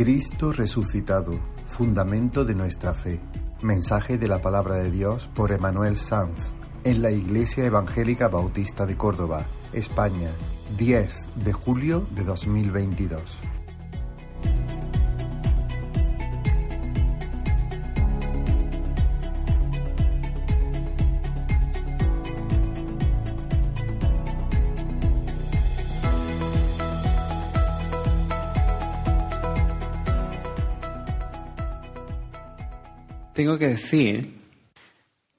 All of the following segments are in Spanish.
Cristo resucitado, fundamento de nuestra fe. Mensaje de la palabra de Dios por Emanuel Sanz en la Iglesia Evangélica Bautista de Córdoba, España, 10 de julio de 2022. Tengo que decir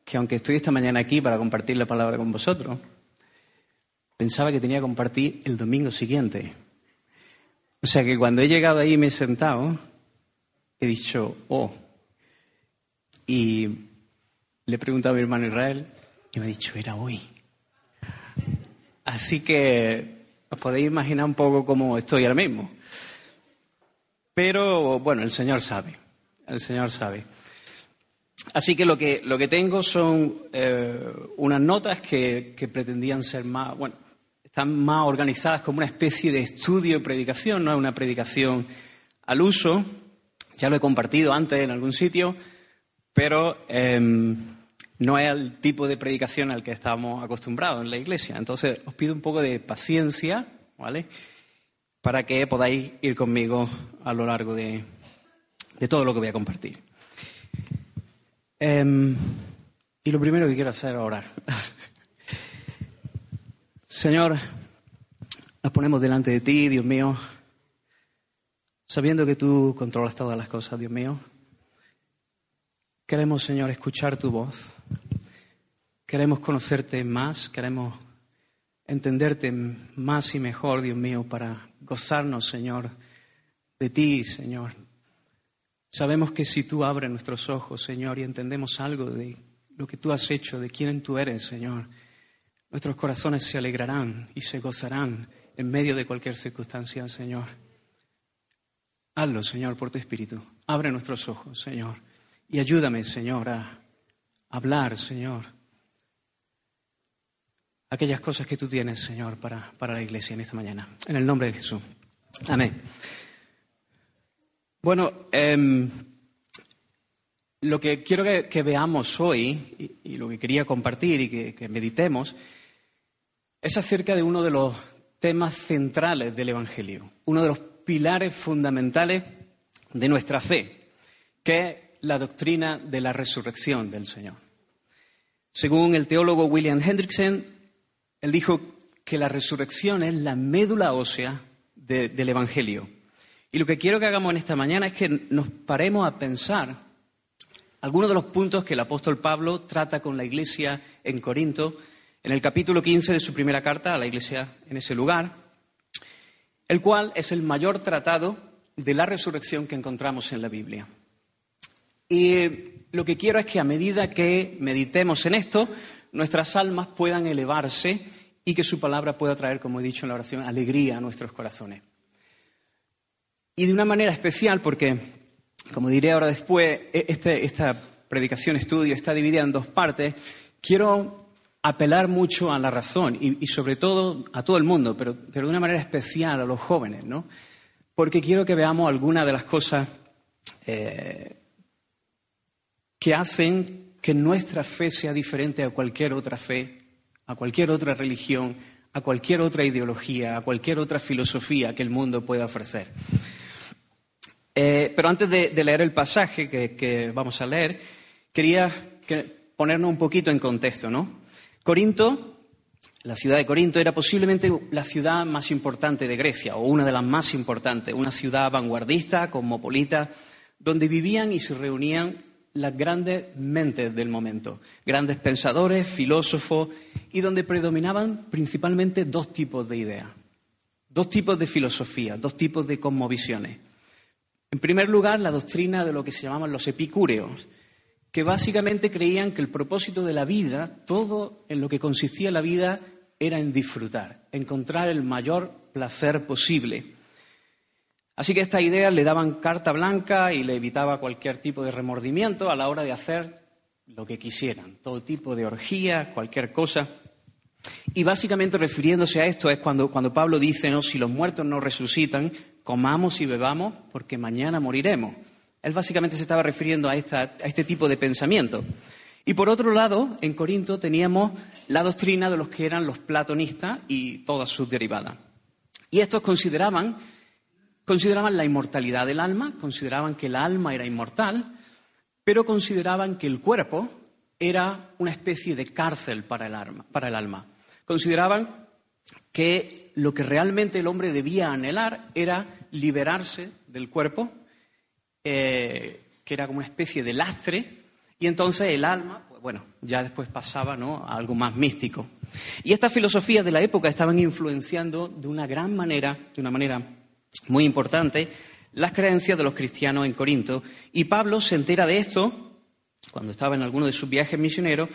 que aunque estoy esta mañana aquí para compartir la palabra con vosotros, pensaba que tenía que compartir el domingo siguiente. O sea que cuando he llegado ahí y me he sentado, he dicho, oh. Y le he preguntado a mi hermano Israel y me ha dicho, era hoy. Así que os podéis imaginar un poco cómo estoy ahora mismo. Pero bueno, el Señor sabe, el Señor sabe. Así que lo que, lo que tengo son eh, unas notas que, que, pretendían ser más, bueno, están más organizadas como una especie de estudio y predicación, no es una predicación al uso. Ya lo he compartido antes en algún sitio, pero eh, no es el tipo de predicación al que estamos acostumbrados en la iglesia. Entonces os pido un poco de paciencia, ¿vale? Para que podáis ir conmigo a lo largo de, de todo lo que voy a compartir. Eh, y lo primero que quiero hacer es orar. Señor, nos ponemos delante de ti, Dios mío, sabiendo que tú controlas todas las cosas, Dios mío. Queremos, Señor, escuchar tu voz. Queremos conocerte más, queremos entenderte más y mejor, Dios mío, para gozarnos, Señor, de ti, Señor, Sabemos que si tú abres nuestros ojos, Señor, y entendemos algo de lo que tú has hecho, de quién tú eres, Señor, nuestros corazones se alegrarán y se gozarán en medio de cualquier circunstancia, Señor. Hazlo, Señor, por tu Espíritu. Abre nuestros ojos, Señor. Y ayúdame, Señor, a hablar, Señor, aquellas cosas que tú tienes, Señor, para, para la iglesia en esta mañana. En el nombre de Jesús. Amén. Bueno, eh, lo que quiero que, veamos hoy y, lo que quería compartir y que, meditemos es acerca de uno de los temas centrales del Evangelio, uno de los pilares fundamentales de nuestra fe, que es la doctrina de la resurrección del Señor. Según el teólogo William Hendrickson, él dijo que la resurrección es la médula ósea de, del Evangelio y lo que quiero que hagamos en esta mañana es que nos paremos a pensar algunos de los puntos que el apóstol Pablo trata con la iglesia en Corinto, en el capítulo 15 de su primera carta a la iglesia en ese lugar, el cual es el mayor tratado de la resurrección que encontramos en la Biblia. Y lo que quiero es que a medida que meditemos en esto, nuestras almas puedan elevarse y que su palabra pueda traer, como he dicho en la oración, alegría a nuestros corazones. Y de una manera especial, porque, como diré ahora después, e-, este, esta predicación estudio está dividida en dos partes, quiero apelar mucho a la razón y, y sobre todo a todo el mundo, pero, pero, de una manera especial a los jóvenes, ¿no? Porque quiero que veamos algunas de las cosas eh, que hacen que nuestra fe sea diferente a cualquier otra fe, a cualquier otra religión, a cualquier otra ideología, a cualquier otra filosofía que el mundo pueda ofrecer. Eh, pero antes de, leer el pasaje que, vamos a leer, quería que, ponernos un poquito en contexto, ¿no? Corinto, la ciudad de Corinto, era posiblemente la ciudad más importante de Grecia, o una de las más importantes, una ciudad vanguardista, cosmopolita, donde vivían y se reunían las grandes mentes del momento, grandes pensadores, filósofos, y donde predominaban principalmente dos tipos de ideas, dos tipos de filosofía, dos tipos de cosmovisiones. En primer lugar, la doctrina de lo que se llamaban los epicúreos, que básicamente creían que el propósito de la vida, todo en lo que consistía la vida, era en disfrutar, encontrar el mayor placer posible. Así que estas ideas le daban carta blanca y le evitaba cualquier tipo de remordimiento a la hora de hacer lo que quisieran, todo tipo de orgías, cualquier cosa. Y básicamente refiriéndose a esto es cuando, cuando Pablo dice, no, si los muertos no resucitan, comamos y bebamos porque mañana moriremos. Él básicamente se estaba refiriendo a, esta, a este tipo de pensamiento. Y por otro lado, en Corinto teníamos la doctrina de los que eran los platonistas y todas sus derivadas. Y estos consideraban, consideraban la inmortalidad del alma, consideraban que el alma era inmortal, pero consideraban que el cuerpo era una especie de cárcel para el, alma, para el alma. Consideraban que lo que realmente el hombre debía anhelar era liberarse del cuerpo, eh, que era como una especie de lastre, y entonces el alma, pues bueno, ya después pasaba ¿no? a algo más místico. Y estas filosofías de la época estaban influenciando de una gran manera, de una manera muy importante, las creencias de los cristianos en Corinto. Y Pablo se entera de esto cuando estaba en alguno de sus viajes misioneros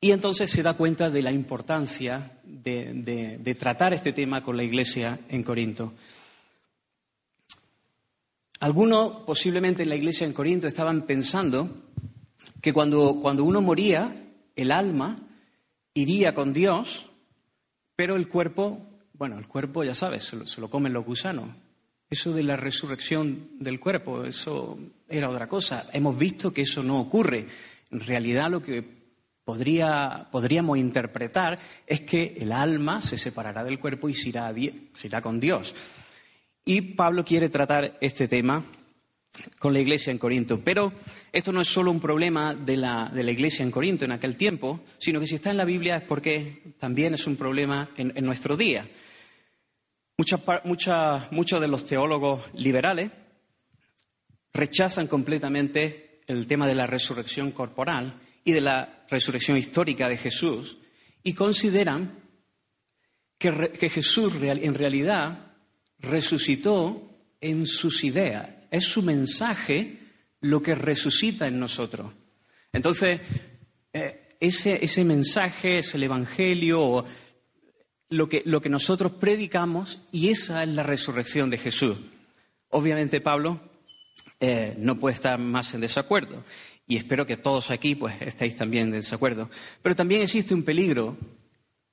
y entonces se da cuenta de la importancia de, de tratar este tema con la iglesia en Corinto. Algunos, posiblemente en la iglesia en Corinto, estaban pensando que cuando, cuando uno moría, el alma iría con Dios, pero el cuerpo, bueno, el cuerpo ya sabes, se lo, comen los gusanos. Eso de la resurrección del cuerpo, eso era otra cosa. Hemos visto que eso no ocurre. En realidad lo que podría, podríamos interpretar es que el alma se separará del cuerpo y se irá, con Dios. Y Pablo quiere tratar este tema con la iglesia en Corinto. Pero esto no es solo un problema de la, iglesia en Corinto en aquel tiempo, sino que si está en la Biblia es porque también es un problema en, nuestro día. muchos de los teólogos liberales rechazan completamente el tema de la resurrección corporal y de la resurrección histórica de Jesús y consideran que, Jesús en realidad resucitó en sus ideas, es su mensaje lo que resucita en nosotros. Entonces, eh, ese, mensaje es el Evangelio, lo que, lo que nosotros predicamos, y esa es la resurrección de Jesús. Obviamente, Pablo eh, no puede estar más en desacuerdo, y espero que todos aquí pues, estéis también en desacuerdo. Pero también existe un peligro,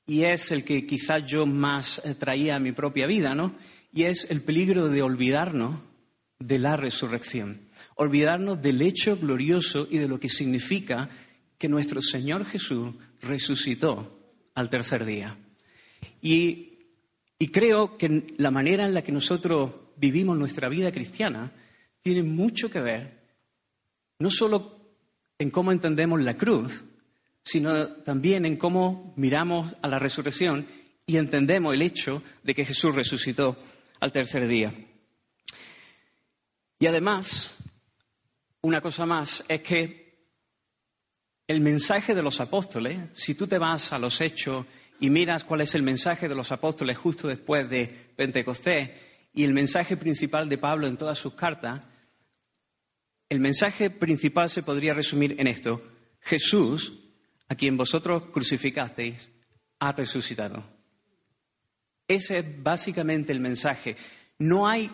y es el que quizás yo más eh, traía a mi propia vida, ¿no? Y es el peligro de olvidarnos de la resurrección, olvidarnos del hecho glorioso y de lo que significa que nuestro Señor Jesús resucitó al tercer día. Y, creo que la manera en la que nosotros vivimos nuestra vida cristiana tiene mucho que ver no solo en cómo entendemos la cruz, sino también en cómo miramos a la resurrección y entendemos el hecho de que Jesús resucitó al tercer día. Y además, una cosa más es que el mensaje de los apóstoles, si tú te vas a los hechos y miras cuál es el mensaje de los apóstoles justo después de Pentecostés y el mensaje principal de Pablo en todas sus cartas, el mensaje principal se podría resumir en esto. Jesús, a quien vosotros crucificasteis, ha resucitado. Ese es básicamente el mensaje. No hay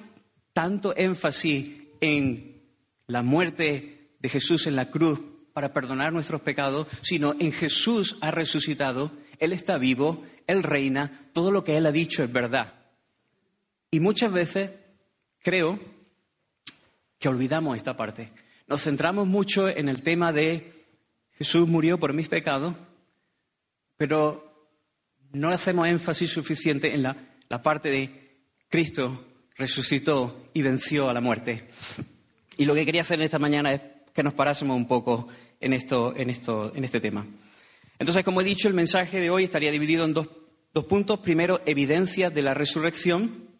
tanto énfasis en la muerte de Jesús en la cruz para perdonar nuestros pecados, sino en Jesús ha resucitado, Él está vivo, Él reina, todo lo que Él ha dicho es verdad. Y muchas veces creo que olvidamos esta parte. Nos centramos mucho en el tema de Jesús murió por mis pecados, pero no hacemos énfasis suficiente en la, la parte de Cristo resucitó y venció a la muerte. Y lo que quería hacer en esta mañana es que nos parásemos un poco en, esto, en, esto, en este tema. Entonces, como he dicho, el mensaje de hoy estaría dividido en dos, dos puntos. Primero, evidencias de la resurrección.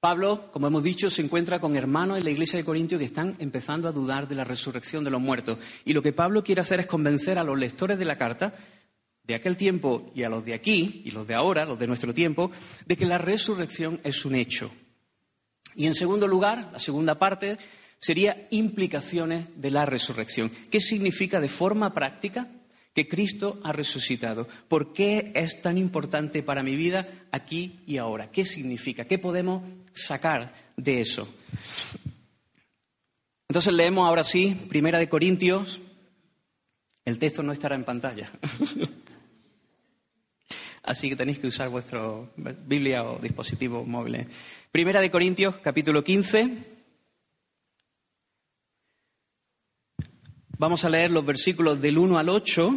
Pablo, como hemos dicho, se encuentra con hermanos en la iglesia de Corintio que están empezando a dudar de la resurrección de los muertos. Y lo que Pablo quiere hacer es convencer a los lectores de la carta de aquel tiempo y a los de aquí y los de ahora, los de nuestro tiempo, de que la resurrección es un hecho, y en segundo lugar, la segunda parte sería implicaciones de la resurrección. ¿Qué significa de forma práctica que Cristo ha resucitado? ¿Por qué es tan importante para mi vida aquí y ahora? ¿Qué significa? ¿Qué podemos sacar de eso? Entonces leemos ahora sí, Primera de Corintios. El texto no estará en pantalla. así que tenéis que usar vuestro Biblia o dispositivo móvil. Primera de Corintios, capítulo 15. Vamos a leer los versículos del 1 al 8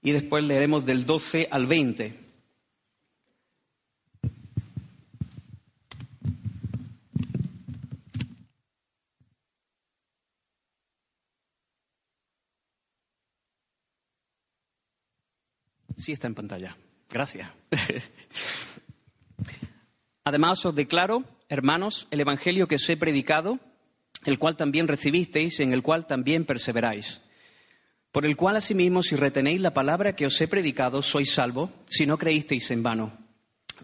y después leeremos del 12 al 20. Sí está en pantalla. Gracias. Además os declaro, hermanos, el Evangelio que os he predicado, el cual también recibisteis, en el cual también perseveráis. Por el cual asimismo, si retenéis la palabra que os he predicado, sois salvo, si no creísteis en vano.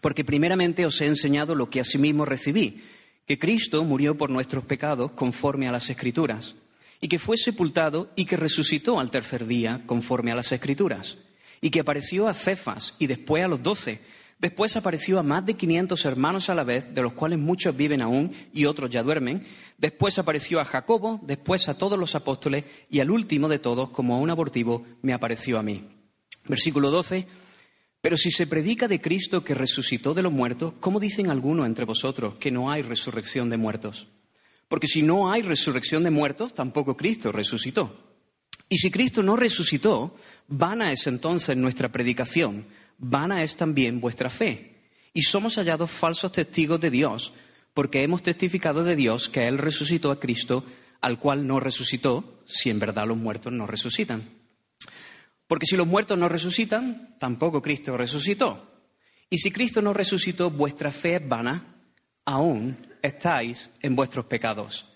Porque primeramente os he enseñado lo que asimismo recibí, que Cristo murió por nuestros pecados conforme a las Escrituras, y que fue sepultado y que resucitó al tercer día conforme a las Escrituras y que apareció a Cefas y después a los doce. Después apareció a más de 500 hermanos a la vez, de los cuales muchos viven aún y otros ya duermen. Después apareció a Jacobo, después a todos los apóstoles y al último de todos, como a un abortivo, me apareció a mí. Versículo 12. Pero si se predica de Cristo que resucitó de los muertos, ¿cómo dicen algunos entre vosotros que no hay resurrección de muertos? Porque si no hay resurrección de muertos, tampoco Cristo resucitó. Y si Cristo no resucitó, Vana es entonces nuestra predicación, vana es también vuestra fe. Y somos hallados falsos testigos de Dios, porque hemos testificado de Dios que Él resucitó a Cristo, al cual no resucitó, si en verdad los muertos no resucitan. Porque si los muertos no resucitan, tampoco Cristo resucitó. Y si Cristo no resucitó, vuestra fe es vana, aún estáis en vuestros pecados.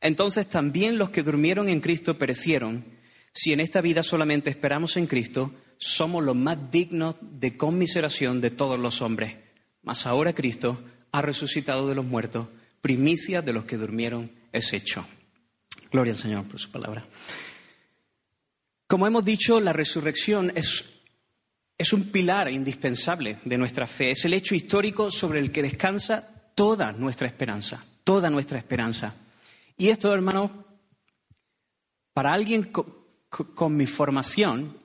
Entonces también los que durmieron en Cristo perecieron. Si en esta vida solamente esperamos en Cristo, somos los más dignos de conmiseración de todos los hombres. Mas ahora Cristo ha resucitado de los muertos, primicia de los que durmieron es hecho. Gloria al Señor por su palabra. Como hemos dicho, la resurrección es, es un pilar indispensable de nuestra fe. Es el hecho histórico sobre el que descansa toda nuestra esperanza, toda nuestra esperanza. Y esto, hermanos, para alguien con mi formación,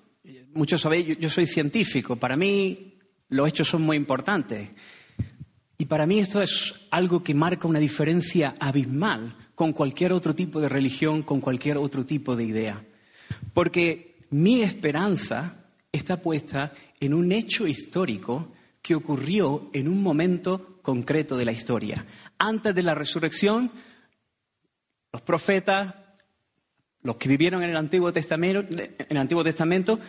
muchos sabéis, yo, soy científico, para mí los hechos son muy importantes. Y para mí esto es algo que marca una diferencia abismal con cualquier otro tipo de religión, con cualquier otro tipo de idea. Porque mi esperanza está puesta en un hecho histórico que ocurrió en un momento concreto de la historia. Antes de la resurrección, los profetas, los que vivieron en el Antiguo Testamento, en el Antiguo Testamento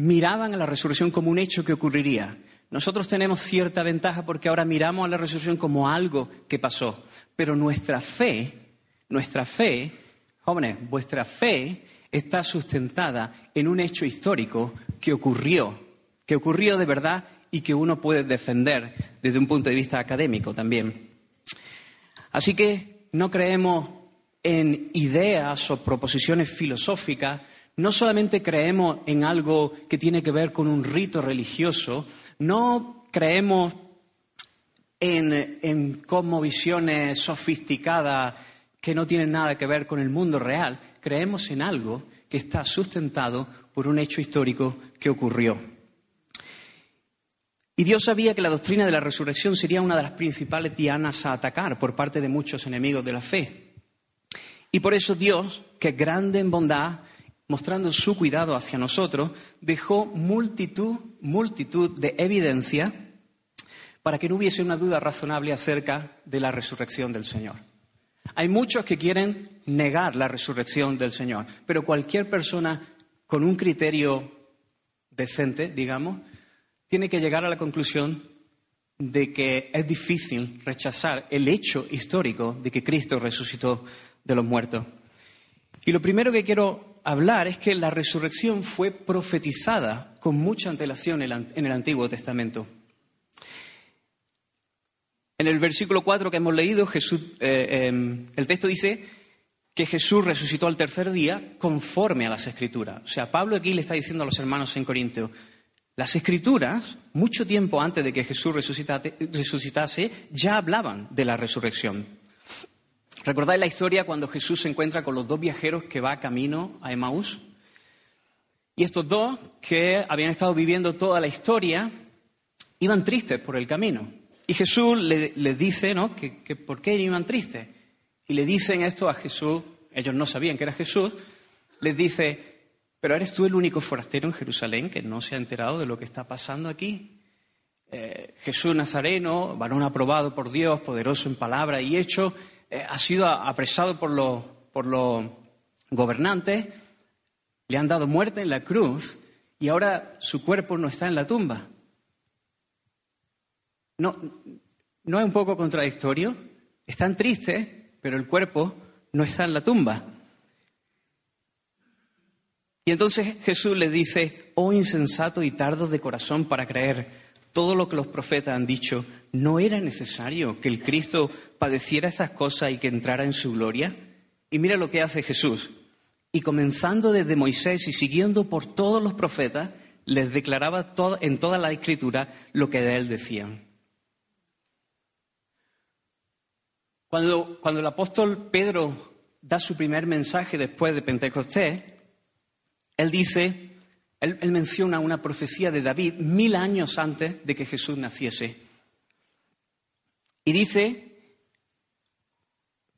miraban a la resurrección como un hecho que ocurriría. Nosotros tenemos cierta ventaja porque ahora miramos a la resurrección como algo que pasó. Pero nuestra fe, nuestra fe, jóvenes, vuestra fe está sustentada en un hecho histórico que ocurrió, que ocurrió de verdad y que uno puede defender desde un punto de vista académico también. Así que no creemos en ideas o proposiciones filosóficas, no solamente creemos en algo que tiene que ver con un rito religioso, no creemos en, en visiones sofisticadas que no tienen nada que ver con el mundo real, creemos en algo que está sustentado por un hecho histórico que ocurrió. Y Dios sabía que la doctrina de la resurrección sería una de las principales dianas a atacar por parte de muchos enemigos de la fe. Y por eso Dios, que es grande en bondad, mostrando su cuidado hacia nosotros, dejó multitud, multitud de evidencia para que no hubiese una duda razonable acerca de la resurrección del Señor. Hay muchos que quieren negar la resurrección del Señor, pero cualquier persona con un criterio decente, digamos, tiene que llegar a la conclusión de que es difícil rechazar el hecho histórico de que Cristo resucitó de los muertos. Y lo primero que quiero hablar es que la resurrección fue profetizada con mucha antelación en el Antiguo Testamento. En el versículo 4 que hemos leído, Jesús, eh, em, el texto dice que Jesús resucitó al tercer día conforme a las Escrituras. O sea, Pablo aquí le está diciendo a los hermanos en Corinto, las Escrituras, mucho tiempo antes de que Jesús resucitase, ya hablaban de la resurrección. ¿Recordáis la historia cuando Jesús se encuentra con los dos viajeros que va camino a Emaús? Y estos dos, que habían estado viviendo toda la historia, iban tristes por el camino. Y Jesús les dice, ¿no? Que, por qué iban tristes. Y le dicen esto a Jesús, ellos no sabían que era Jesús, les dice, pero ¿eres tú el único forastero en Jerusalén que no se ha enterado de lo que está pasando aquí? Eh, Jesús Nazareno, varón aprobado por Dios, poderoso en palabra y hecho, eh, ha sido apresado por los, por gobernantes, le han dado muerte en la cruz y ahora su cuerpo no está en la tumba. ¿No, ¿No es un poco contradictorio? Están tristes, pero el cuerpo no está en la tumba. Y entonces Jesús le dice, oh insensato y tardo de corazón para creer todo lo que los profetas han dicho, ¿no era necesario que el Cristo padeciera esas cosas y que entrara en su gloria? Y mira lo que hace Jesús. Y comenzando desde Moisés y siguiendo por todos los profetas, les declaraba en toda la escritura lo que de él decían. Cuando, cuando el apóstol Pedro da su primer mensaje después de Pentecostés, él dice, él, menciona una profecía de David mil años antes de que Jesús naciese. Y dice,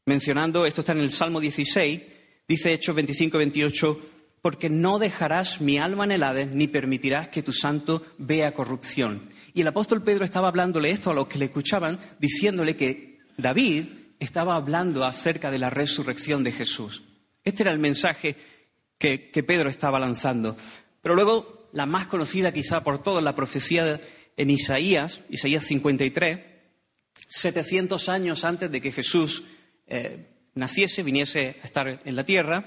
mencionando, esto está en el Salmo 16, dice Hechos 25, 28, porque no dejarás mi alma en el ni permitirás que tu santo vea corrupción. Y el apóstol Pedro estaba hablándole esto a los que le escuchaban, diciéndole que David estaba hablando acerca de la resurrección de Jesús. Este era el mensaje que, Pedro estaba lanzando. Pero luego, la más conocida quizá por todos, la profecía en Isaías, Isaías 53, 700 años antes de que Jesús eh, naciese, viniese a estar en la tierra,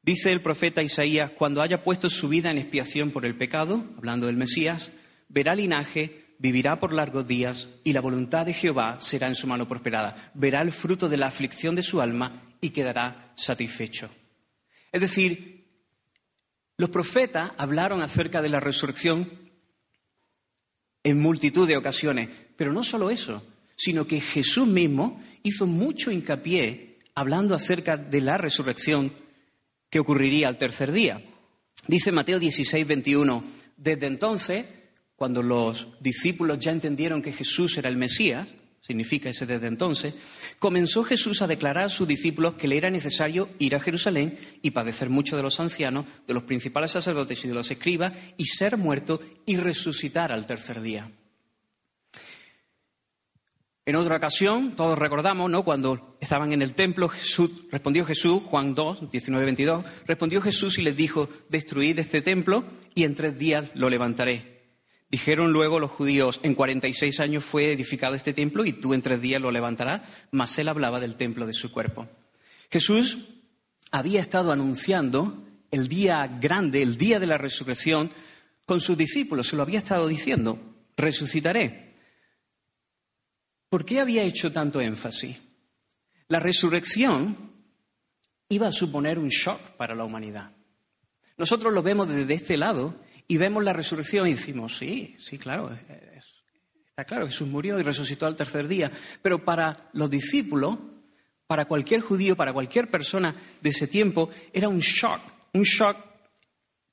dice el profeta Isaías, cuando haya puesto su vida en expiación por el pecado, hablando del Mesías, verá linaje, vivirá por largos días y la voluntad de Jehová será en su mano prosperada. Verá el fruto de la aflicción de su alma y quedará satisfecho. Es decir, los profetas hablaron acerca de la resurrección en multitud de ocasiones, pero no solo eso, sino que Jesús mismo hizo mucho hincapié hablando acerca de la resurrección que ocurriría al tercer día. Dice Mateo 16, 21, desde entonces, cuando los discípulos ya entendieron que Jesús era el Mesías, significa ese desde entonces, comenzó Jesús a declarar a sus discípulos que le era necesario ir a Jerusalén y padecer mucho de los ancianos, de los principales sacerdotes y de los escribas, y ser muerto y resucitar al tercer día. En otra ocasión, todos recordamos, ¿no? Cuando estaban en el templo, Jesús, respondió Jesús, Juan 2, 19, 22, respondió Jesús y les dijo, destruid este templo y en tres días lo levantaré. Dijeron luego los judíos, en 46 años fue edificado este templo y tú en tres días lo levantarás, mas él hablaba del templo de su cuerpo. Jesús había estado anunciando el día grande, el día de la resurrección, con sus discípulos, se lo había estado diciendo, resucitaré. ¿Por qué había hecho tanto énfasis? La resurrección iba a suponer un shock para la humanidad. Nosotros lo vemos desde este lado y vemos la resurrección y decimos, sí, sí, claro, está claro, Jesús murió y resucitó al tercer día. Pero para los discípulos, para cualquier judío, para cualquier persona de ese tiempo, era un shock, un shock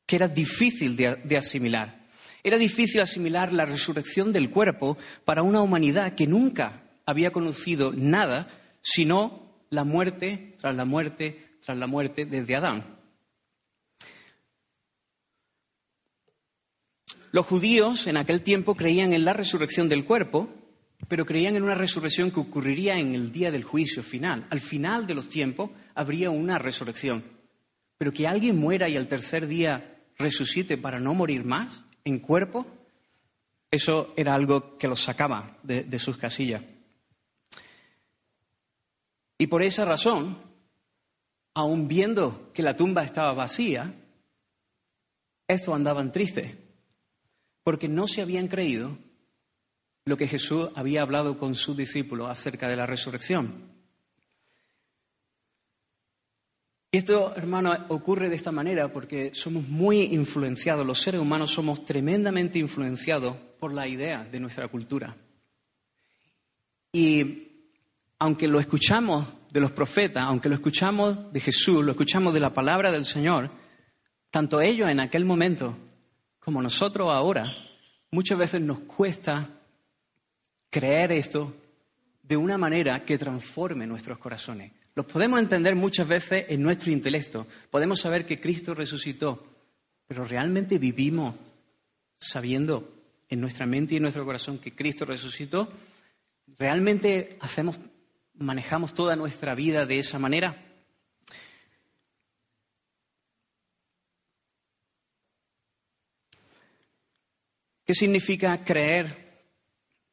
que era difícil de, de asimilar. Era difícil asimilar la resurrección del cuerpo para una humanidad que nunca había conocido nada sino la muerte tras la muerte tras la muerte desde Adán. Los judíos en aquel tiempo creían en la resurrección del cuerpo, pero creían en una resurrección que ocurriría en el día del juicio final. Al final de los tiempos habría una resurrección. Pero que alguien muera y al tercer día resucite para no morir más en cuerpo, eso era algo que los sacaba de, sus casillas. Y por esa razón, aun viendo que la tumba estaba vacía, estos andaban tristes porque no se habían creído lo que Jesús había hablado con sus discípulos acerca de la resurrección. Y esto, hermano, ocurre de esta manera porque somos muy influenciados, los seres humanos somos tremendamente influenciados por la idea de nuestra cultura. Y aunque lo escuchamos de los profetas, aunque lo escuchamos de Jesús, lo escuchamos de la palabra del Señor, tanto ellos en aquel momento como nosotros ahora, muchas veces nos cuesta creer esto de una manera que transforme nuestros corazones. Los podemos entender muchas veces en nuestro intelecto. Podemos saber que Cristo resucitó, pero realmente vivimos sabiendo en nuestra mente y en nuestro corazón que Cristo resucitó. ¿Realmente hacemos, manejamos toda nuestra vida de esa manera? ¿Qué significa creer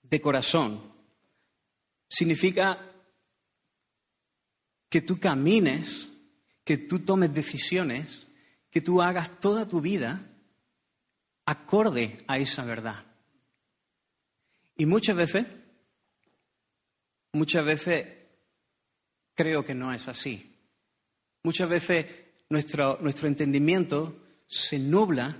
de corazón? Significa que tú camines, que tú tomes decisiones, que tú hagas toda tu vida acorde a esa verdad. Y muchas veces, muchas veces creo que no es así. Muchas veces nuestro, nuestro entendimiento se nubla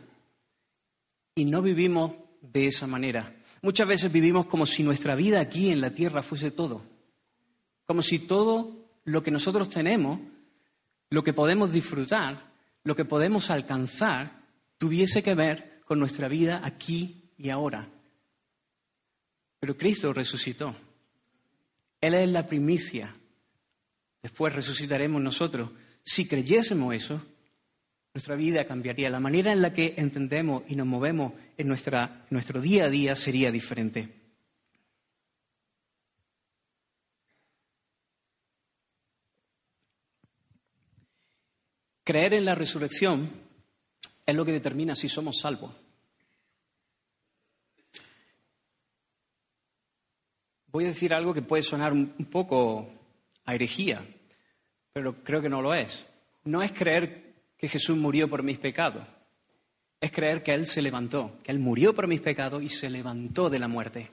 y no vivimos de esa manera. Muchas veces vivimos como si nuestra vida aquí en la tierra fuese todo. Como si todo lo que nosotros tenemos, lo que podemos disfrutar, lo que podemos alcanzar, tuviese que ver con nuestra vida aquí y ahora. Pero Cristo resucitó. Él es la primicia. Después resucitaremos nosotros. Si creyésemos eso, nuestra vida cambiaría. La manera en la que entendemos y nos movemos en nuestra, nuestro día a día sería diferente. Creer en la resurrección es lo que determina si somos salvos. Voy a decir algo que puede sonar un poco a herejía, pero creo que no lo es. No es creer que Jesús murió por mis pecados, es creer que Él se levantó, que Él murió por mis pecados y se levantó de la muerte,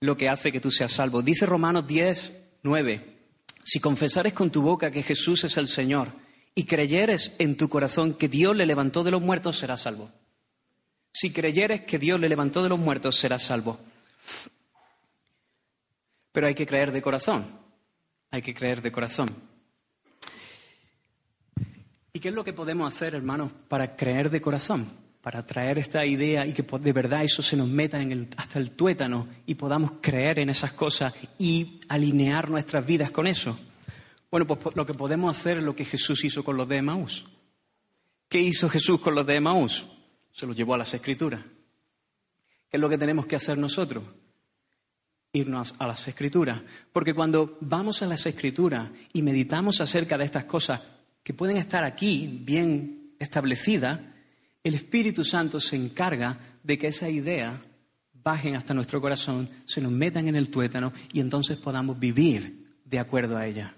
lo que hace que tú seas salvo. Dice Romanos 10, 9, si confesares con tu boca que Jesús es el Señor, y creyeres en tu corazón que Dios le levantó de los muertos, serás salvo. Si creyeres que Dios le levantó de los muertos, serás salvo. Pero hay que creer de corazón. Hay que creer de corazón. ¿Y qué es lo que podemos hacer, hermanos, para creer de corazón? Para traer esta idea y que de verdad eso se nos meta en el, hasta el tuétano y podamos creer en esas cosas y alinear nuestras vidas con eso. Bueno, pues lo que podemos hacer es lo que Jesús hizo con los de Emaús. ¿Qué hizo Jesús con los de Emaús? Se los llevó a las Escrituras. ¿Qué es lo que tenemos que hacer nosotros? Irnos a las Escrituras. Porque cuando vamos a las Escrituras y meditamos acerca de estas cosas que pueden estar aquí bien establecidas, el Espíritu Santo se encarga de que esa idea bajen hasta nuestro corazón, se nos metan en el tuétano y entonces podamos vivir de acuerdo a ella.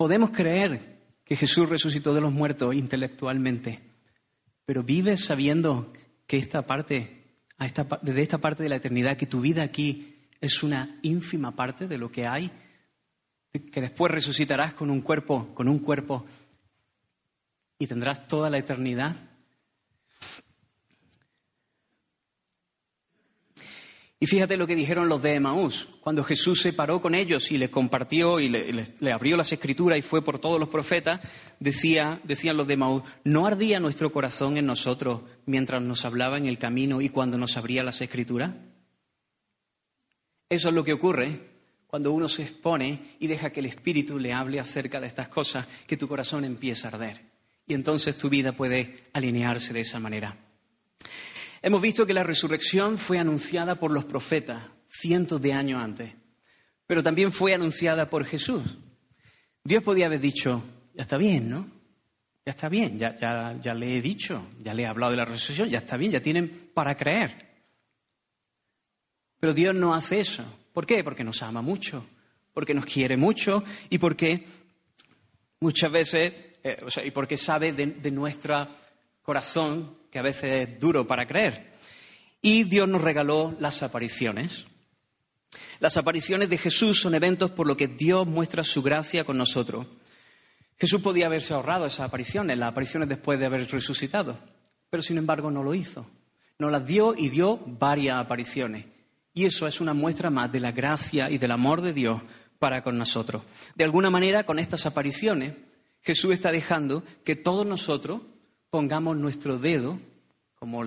Podemos creer que Jesús resucitó de los muertos intelectualmente, pero vives sabiendo que esta parte, desde esta parte de la eternidad, que tu vida aquí es una ínfima parte de lo que hay, que después resucitarás con un cuerpo, con un cuerpo y tendrás toda la eternidad Y fíjate lo que dijeron los de Emaús, cuando Jesús se paró con ellos y les compartió y le, abrió las escrituras y fue por todos los profetas, decía, decían los de Emaús, ¿no ardía nuestro corazón en nosotros mientras nos hablaba en el camino y cuando nos abría las escrituras? Eso es lo que ocurre cuando uno se expone y deja que el Espíritu le hable acerca de estas cosas, que tu corazón empieza a arder. Y entonces tu vida puede alinearse de esa manera. Hemos visto que la resurrección fue anunciada por los profetas cientos de años antes, pero también fue anunciada por Jesús. Dios podía haber dicho, ya está bien, ¿no? Ya está bien, ya, ya, le he dicho, ya le he hablado de la resurrección, ya está bien, ya tienen para creer. Pero Dios no hace eso. ¿Por qué? Porque nos ama mucho, porque nos quiere mucho y porque muchas veces, eh, o sea, y porque sabe de, de nuestro corazón que a veces es duro para creer. Y Dios nos regaló las apariciones. Las apariciones de Jesús son eventos por los que Dios muestra su gracia con nosotros. Jesús podía haberse ahorrado esas apariciones, las apariciones después de haber resucitado, pero sin embargo no lo hizo. Nos las dio y dio varias apariciones. Y eso es una muestra más de la gracia y del amor de Dios para con nosotros. De alguna manera, con estas apariciones, Jesús está dejando que todos nosotros pongamos nuestro dedo, como,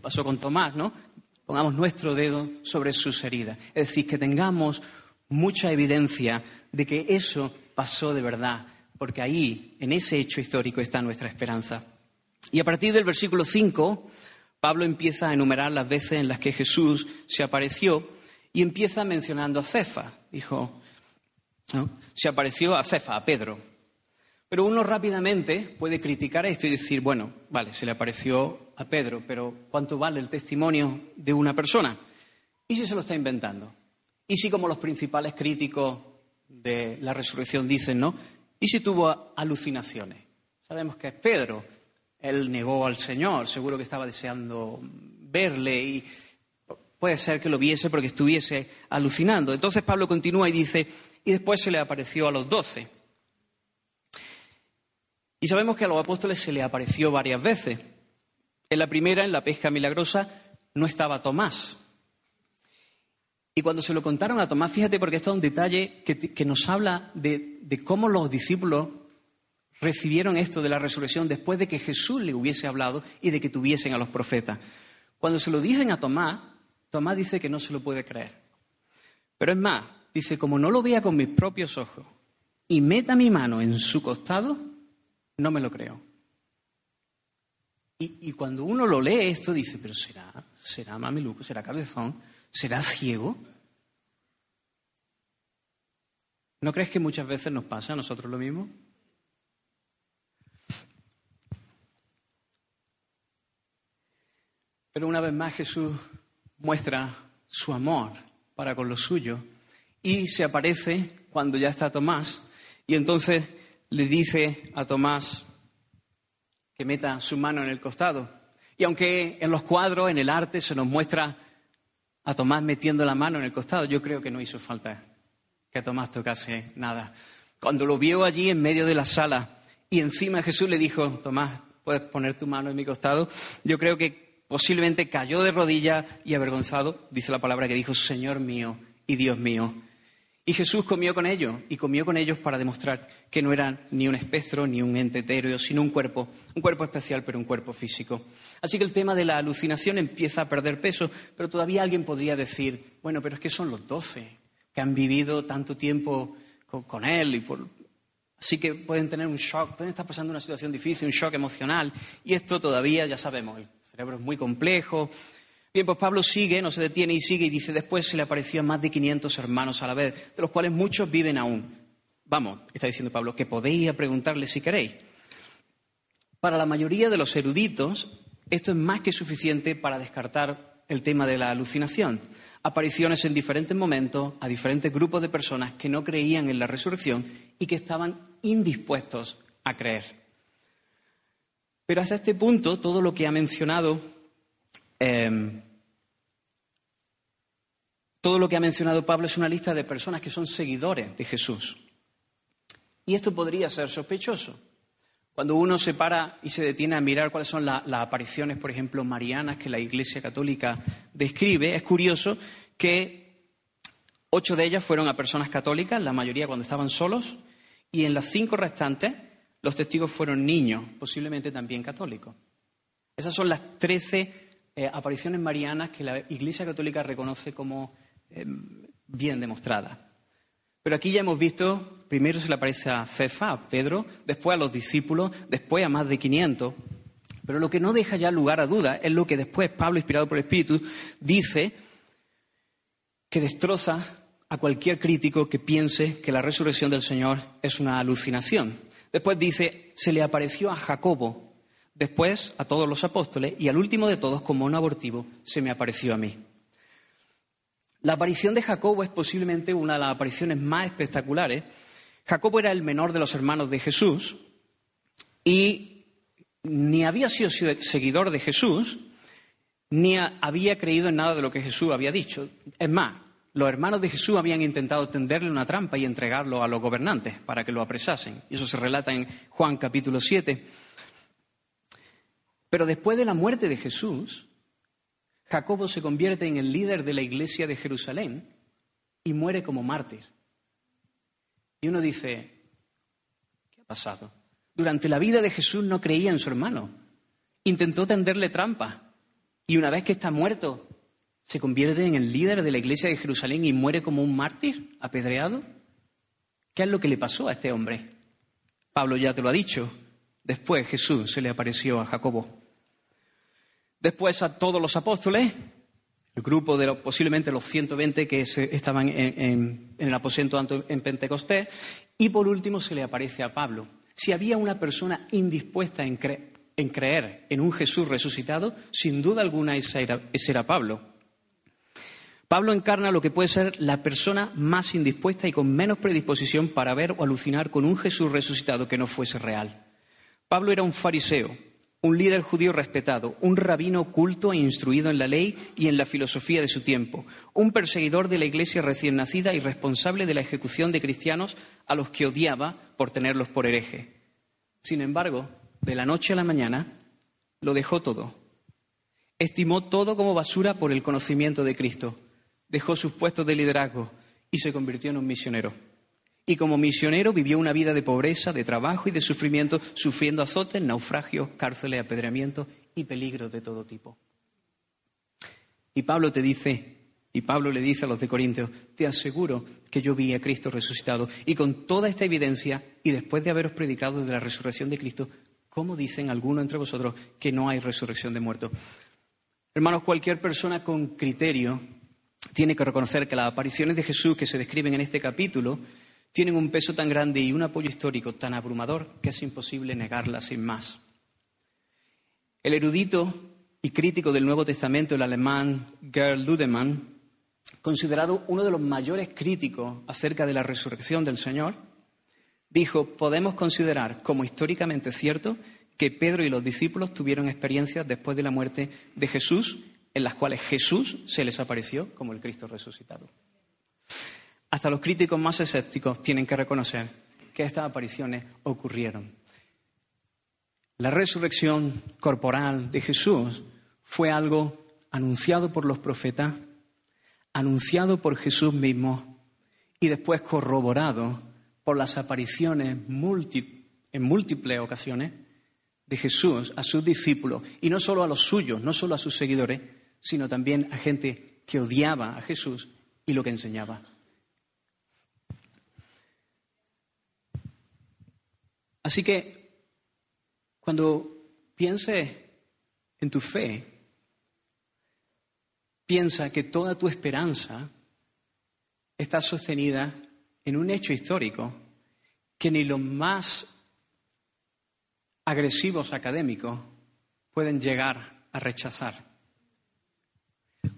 pasó con Tomás, ¿no? Pongamos nuestro dedo sobre sus heridas. Es decir, que tengamos mucha evidencia de que eso pasó de verdad, porque ahí, en ese hecho histórico, está nuestra esperanza. Y a partir del versículo 5, Pablo empieza a enumerar las veces en las que Jesús se apareció y empieza mencionando a Cefa. Dijo, se apareció a Cefa, a Pedro. Pero uno rápidamente puede criticar esto y decir, bueno, vale, se le apareció a Pedro, pero ¿cuánto vale el testimonio de una persona? ¿Y si se lo está inventando? ¿Y si como los principales críticos de la resurrección dicen, ¿no? ¿Y si tuvo alucinaciones? Sabemos que es Pedro. Él negó al Señor, seguro que estaba deseando verle y puede ser que lo viese porque estuviese alucinando. Entonces Pablo continúa y dice, y después se le apareció a los doce. Y sabemos que a los apóstoles se le apareció varias veces. En la primera, en la pesca milagrosa, no estaba Tomás. Y cuando se lo contaron a Tomás, fíjate porque esto es un detalle que, nos habla de, de, cómo los discípulos recibieron esto de la resurrección después de que Jesús le hubiese hablado y de que tuviesen a los profetas. Cuando se lo dicen a Tomás, Tomás dice que no se lo puede creer. Pero es más, dice, como no lo vea con mis propios ojos y meta mi mano en su costado, no me lo creo. Y, cuando uno lo lee esto, dice, pero será, será mamiluco, será cabezón, será ciego. ¿No crees que muchas veces nos pasa a nosotros lo mismo? Pero una vez más Jesús muestra su amor para con lo suyo y se aparece cuando ya está Tomás y entonces le dice a Tomás que meta su mano en el costado. Y aunque en los cuadros, en el arte, se nos muestra a Tomás metiendo la mano en el costado, yo creo que no hizo falta que Tomás tocase nada. Cuando lo vio allí en medio de la sala y encima Jesús le dijo, Tomás, puedes poner tu mano en mi costado, yo creo que posiblemente cayó de rodillas y avergonzado, dice la palabra que dijo, Señor mío y Dios mío. Y Jesús comió con ellos, y comió con ellos para demostrar que no eran ni un espectro, ni un ente etéreo, sino un cuerpo, un cuerpo especial, pero un cuerpo físico. Así que el tema de la alucinación empieza a perder peso, pero todavía alguien podría decir, bueno, pero es que son los doce que han vivido tanto tiempo con, él, y así que pueden tener un shock, pueden estar pasando una situación difícil, un shock emocional, y esto todavía, ya sabemos, el cerebro es muy complejo, Bien, pues Pablo sigue, no se detiene y sigue y dice, después se le apareció a más de 500 hermanos a la vez, de los cuales muchos viven aún. Vamos, está diciendo Pablo, que podéis preguntarle si queréis. Para la mayoría de los eruditos, esto es más que suficiente para descartar el tema de la alucinación. Apariciones en diferentes momentos a diferentes grupos de personas que no creían en la resurrección y que estaban indispuestos a creer. Pero hasta este punto, todo lo que ha mencionado em, todo lo que ha mencionado Pablo es una lista de personas que son seguidores de Jesús. Y esto podría ser sospechoso. Cuando uno se para y se detiene a mirar cuáles son las apariciones, por ejemplo, marianas que la Iglesia Católica describe, es curioso que ocho de ellas fueron a personas católicas, la mayoría cuando estaban solos, y en las cinco restantes los testigos fueron niños, posiblemente también católicos. Esas son las trece eh, apariciones marianas que la Iglesia Católica reconoce como Em, bien demostrada. Pero aquí ya hemos visto, primero se le aparece a Cefa, a Pedro, después a los discípulos, después a más de 500. Pero lo que no deja ya lugar a duda es lo que después Pablo, inspirado por el Espíritu, dice que destroza a cualquier crítico que piense que la resurrección del Señor es una alucinación. Después dice, se le apareció a Jacobo, después a todos los apóstoles y al último de todos, como un abortivo, se me apareció a mí. La aparición de Jacobo es posiblemente una de las apariciones más espectaculares. Jacobo era el menor de los hermanos de Jesús y ni había sido seguidor de Jesús, ni había creído en nada de lo que Jesús había dicho. Es más, los hermanos de Jesús habían intentado tenderle una trampa y entregarlo a los gobernantes para que lo apresasen. Eso se relata en Juan capítulo 7. Pero después de la muerte de Jesús, Jacobo se convierte en el líder de la iglesia de Jerusalén y muere como mártir. Y uno dice, ¿qué ha pasado? durante la vida de Jesús no creía en su hermano. Intentó tenderle trampa. Y una vez que está muerto, se convierte en el líder de la iglesia de Jerusalén y muere como un mártir, apedreado. ¿Qué es lo que le pasó a este hombre? Pablo ya te lo ha dicho. Después Jesús se le apareció a Jacobo. Después a todos los apóstoles, el grupo de posiblemente los 120 que estaban en, el aposento en Pentecostés, y por último se le aparece a Pablo. Si había una persona indispuesta en, creer en un Jesús resucitado, sin duda alguna ese era Pablo. Pablo encarna lo que puede ser la persona más indispuesta y con menos predisposición para ver o alucinar con un Jesús resucitado que no fuese real. Pablo era un fariseo, un líder judío respetado, un rabino culto e instruido en la ley y en la filosofía de su tiempo, un perseguidor de la iglesia recién nacida y responsable de la ejecución de cristianos a los que odiaba por tenerlos por hereje. Sin embargo, de la noche a la mañana, lo dejó todo. Estimó todo como basura por el conocimiento de Cristo. Dejó sus puestos de liderazgo y se convirtió en un misionero y como misionero vivió una vida de pobreza, de trabajo y de sufrimiento, sufriendo azotes, naufragios, cárceles, apedreamientos y peligros de todo tipo. Y Pablo te dice, y Pablo le dice a los de Corintios, te aseguro que yo vi a Cristo resucitado. Y con toda esta evidencia, y después de haberos predicado de la resurrección de Cristo, ¿cómo dicen algunos entre vosotros que no hay resurrección de muertos? Hermanos, cualquier persona con criterio tiene que reconocer que las apariciones de Jesús que se describen en este capítulo tienen un peso tan grande y un apoyo histórico tan abrumador que es imposible negarla sin más. El erudito y crítico del Nuevo Testamento, el alemán Gerl Ludemann, considerado uno de los mayores críticos acerca de la resurrección del Señor, dijo, podemos considerar como históricamente cierto que Pedro y los discípulos tuvieron experiencias después de la muerte de Jesús en las cuales Jesús se les apareció como el Cristo resucitado. Hasta los críticos más escépticos tienen que reconocer que estas apariciones ocurrieron. La resurrección corporal de Jesús fue algo anunciado por los profetas, anunciado por Jesús mismo y después corroborado por las apariciones en múltiples ocasiones de Jesús a sus discípulos, y no solo a los suyos, no solo a sus seguidores, sino también a gente que odiaba a Jesús y lo que enseñaba. Así que cuando pienses en tu fe, piensa que toda tu esperanza está sostenida en un hecho histórico que ni los más agresivos académicos pueden llegar a rechazar.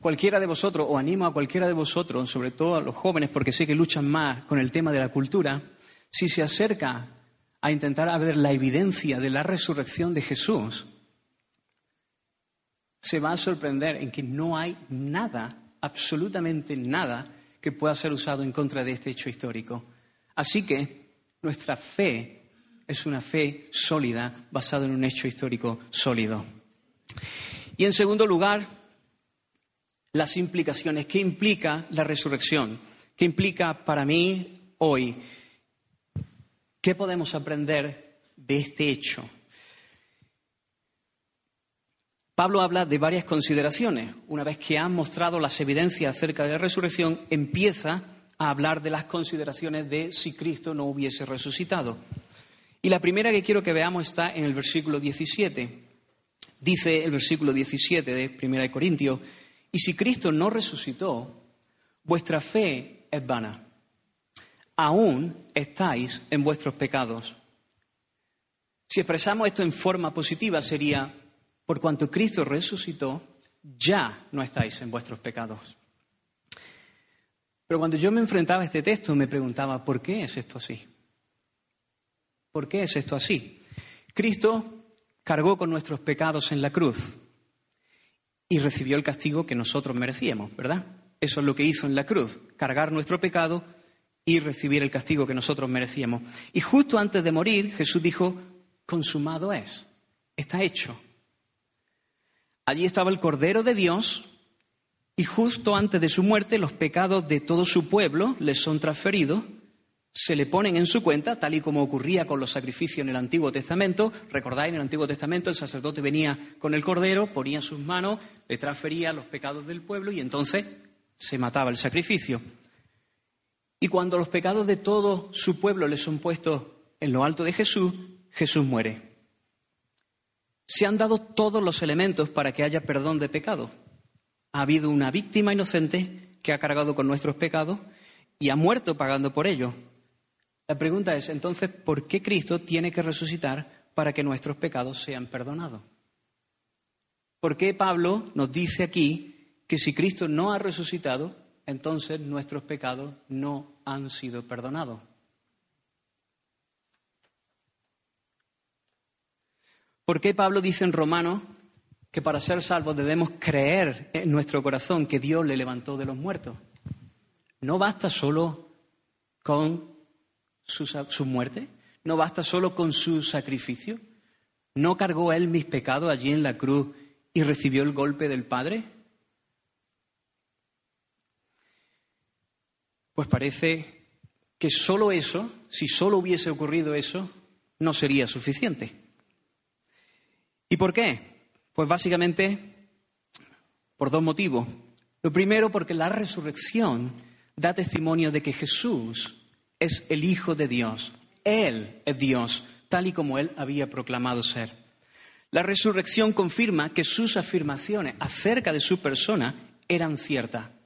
Cualquiera de vosotros, o animo a cualquiera de vosotros, sobre todo a los jóvenes, porque sé que luchan más con el tema de la cultura, si se acerca a intentar ver la evidencia de la resurrección de Jesús, se va a sorprender en que no hay nada, absolutamente nada, que pueda ser usado en contra de este hecho histórico. Así que nuestra fe es una fe sólida, basada en un hecho histórico sólido. Y en segundo lugar, las implicaciones. ¿Qué implica la resurrección? ¿Qué implica para mí hoy? ¿Qué podemos aprender de este hecho? Pablo habla de varias consideraciones. Una vez que ha mostrado las evidencias acerca de la resurrección, empieza a hablar de las consideraciones de si Cristo no hubiese resucitado. Y la primera que quiero que veamos está en el versículo 17. Dice el versículo 17 de 1 Corintios, y si Cristo no resucitó, vuestra fe es vana aún estáis en vuestros pecados. Si expresamos esto en forma positiva sería, por cuanto Cristo resucitó, ya no estáis en vuestros pecados. Pero cuando yo me enfrentaba a este texto me preguntaba, ¿por qué es esto así? ¿Por qué es esto así? Cristo cargó con nuestros pecados en la cruz y recibió el castigo que nosotros merecíamos, ¿verdad? Eso es lo que hizo en la cruz, cargar nuestro pecado y recibir el castigo que nosotros merecíamos. Y justo antes de morir, Jesús dijo, consumado es, está hecho. Allí estaba el Cordero de Dios y justo antes de su muerte los pecados de todo su pueblo les son transferidos se le ponen en su cuenta, tal y como ocurría con los sacrificios en el Antiguo Testamento. Recordáis, en el Antiguo Testamento el sacerdote venía con el cordero, ponía sus manos, le transfería los pecados del pueblo y entonces se mataba el sacrificio. Y cuando los pecados de todo su pueblo le son puestos en lo alto de Jesús, Jesús muere. Se han dado todos los elementos para que haya perdón de pecado. Ha habido una víctima inocente que ha cargado con nuestros pecados y ha muerto pagando por ello. La pregunta es entonces, ¿por qué Cristo tiene que resucitar para que nuestros pecados sean perdonados? ¿Por qué Pablo nos dice aquí que si Cristo no ha resucitado, entonces nuestros pecados no han sido perdonados? ¿Por qué Pablo dice en Romanos que para ser salvos debemos creer en nuestro corazón que Dios le levantó de los muertos? No basta solo con su, muerte? ¿No basta solo con su sacrificio? ¿No cargó él mis pecados allí en la cruz y recibió el golpe del Padre? Pues parece que solo eso, si solo hubiese ocurrido eso, no sería suficiente. ¿Y por qué? Pues básicamente por dos motivos. Lo primero, porque la resurrección da testimonio de que Jesús es el Hijo de Dios. Él es Dios, tal y como Él había proclamado ser. La resurrección confirma que sus afirmaciones acerca de su persona eran ciertas.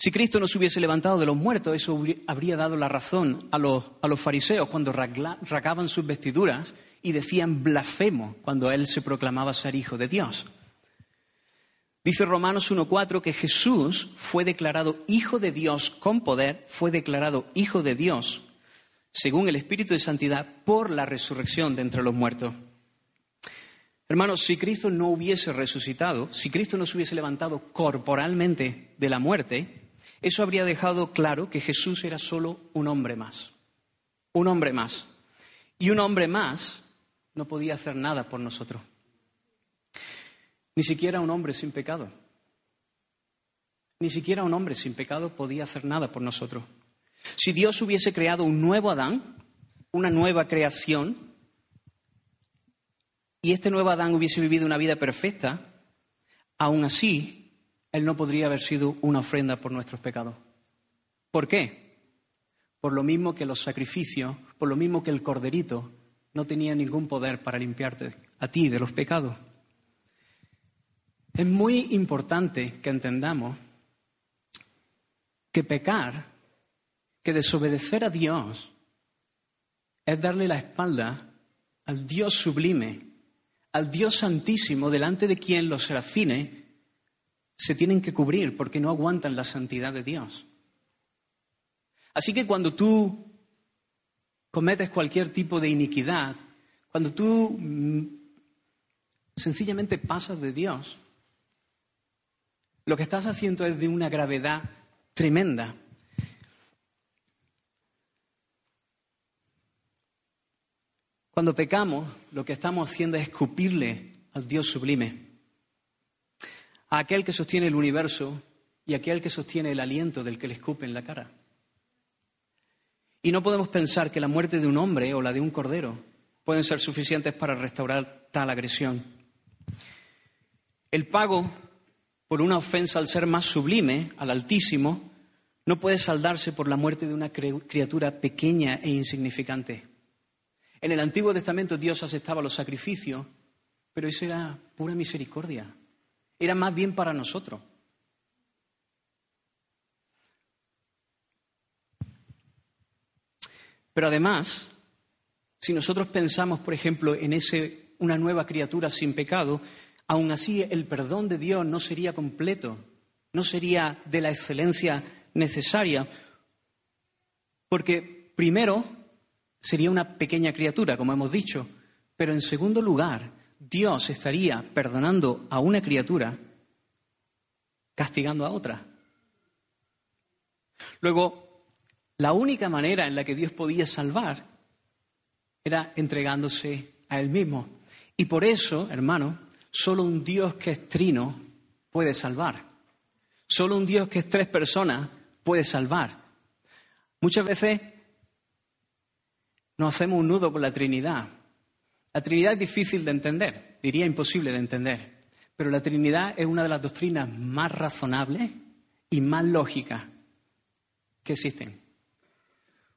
Si Cristo no se hubiese levantado de los muertos, eso habría dado la razón a los, a los fariseos cuando racaban sus vestiduras y decían blasfemo cuando Él se proclamaba ser Hijo de Dios. Dice Romanos 1.4 que Jesús fue declarado Hijo de Dios con poder, fue declarado Hijo de Dios, según el Espíritu de Santidad, por la resurrección de entre los muertos. Hermanos, si Cristo no hubiese resucitado, si Cristo no se hubiese levantado corporalmente de la muerte, eso habría dejado claro que Jesús era solo un hombre más. Un hombre más. Y un hombre más no podía hacer nada por nosotros. Ni siquiera un hombre sin pecado. Ni siquiera un hombre sin pecado podía hacer nada por nosotros. Si Dios hubiese creado un nuevo Adán, una nueva creación, y este nuevo Adán hubiese vivido una vida perfecta, aún así, él no podría haber sido una ofrenda por nuestros pecados. ¿Por qué? Por lo mismo que los sacrificios, por lo mismo que el corderito, no tenía ningún poder para limpiarte a ti de los pecados. Es muy importante que entendamos que pecar, que desobedecer a Dios, es darle la espalda al Dios sublime, al Dios santísimo, delante de quien los serafines se tienen que cubrir porque no aguantan la santidad de Dios. Así que cuando tú cometes cualquier tipo de iniquidad, cuando tú mm, sencillamente pasas de Dios, lo que estás haciendo es de una gravedad tremenda. Cuando pecamos, lo que estamos haciendo es escupirle al Dios sublime, a aquel que sostiene el universo y a aquel que sostiene el aliento del que le escupe en la cara. Y no podemos pensar que la muerte de un hombre o la de un cordero pueden ser suficientes para restaurar tal agresión. El pago por una ofensa al ser más sublime, al Altísimo, no puede saldarse por la muerte de una criatura pequeña e insignificante. En el Antiguo Testamento Dios aceptaba los sacrificios, pero eso era pura misericordia. Era más bien para nosotros. Pero además, si nosotros pensamos, por ejemplo, en ese una nueva criatura sin pecado, aún así el perdón de Dios no sería completo, no sería de la excelencia necesaria, porque primero sería una pequeña criatura, como hemos dicho, pero en segundo lugar, Dios estaría perdonando a una criatura, castigando a otra. Luego, la única manera en la que Dios podía salvar era entregándose a Él mismo. Y por eso, hermano, Solo un Dios que es trino puede salvar. Solo un Dios que es tres personas puede salvar. Muchas veces nos hacemos un nudo con la Trinidad. La Trinidad es difícil de entender, diría imposible de entender, pero la Trinidad es una de las doctrinas más razonables y más lógicas que existen.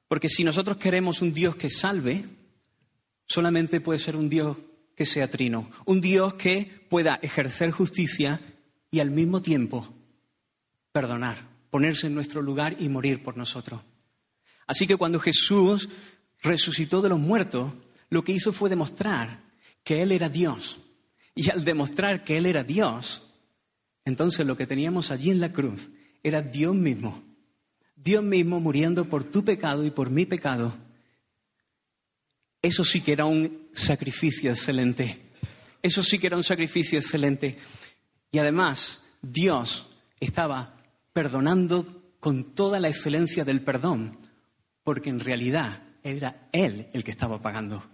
Porque si nosotros queremos un Dios que salve, solamente puede ser un Dios que sea trino, un Dios que pueda ejercer justicia y al mismo tiempo perdonar, ponerse en nuestro lugar y morir por nosotros. Así que cuando Jesús resucitó de los muertos, lo que hizo fue demostrar que Él era Dios. Y al demostrar que Él era Dios, entonces lo que teníamos allí en la cruz era Dios mismo. Dios mismo muriendo por tu pecado y por mi pecado. Eso sí que era un sacrificio excelente. Eso sí que era un sacrificio excelente. Y además, Dios estaba perdonando con toda la excelencia del perdón, porque en realidad era Él el que estaba pagando.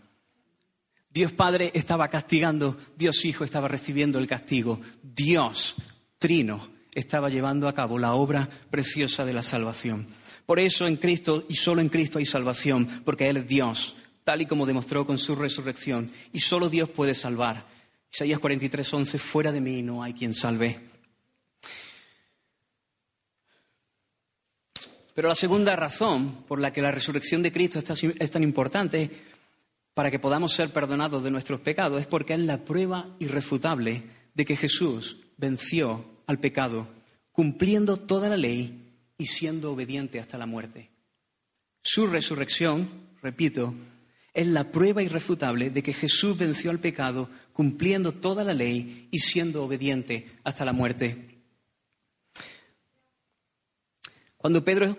Dios Padre estaba castigando, Dios Hijo estaba recibiendo el castigo, Dios Trino estaba llevando a cabo la obra preciosa de la salvación. Por eso en Cristo y solo en Cristo hay salvación, porque Él es Dios, tal y como demostró con su resurrección, y solo Dios puede salvar. Isaías 43, 11, fuera de mí no hay quien salve. Pero la segunda razón por la que la resurrección de Cristo es tan importante para que podamos ser perdonados de nuestros pecados es porque es la prueba irrefutable de que Jesús venció al pecado, cumpliendo toda la ley y siendo obediente hasta la muerte. Su resurrección, repito, es la prueba irrefutable de que Jesús venció al pecado, cumpliendo toda la ley y siendo obediente hasta la muerte. Cuando Pedro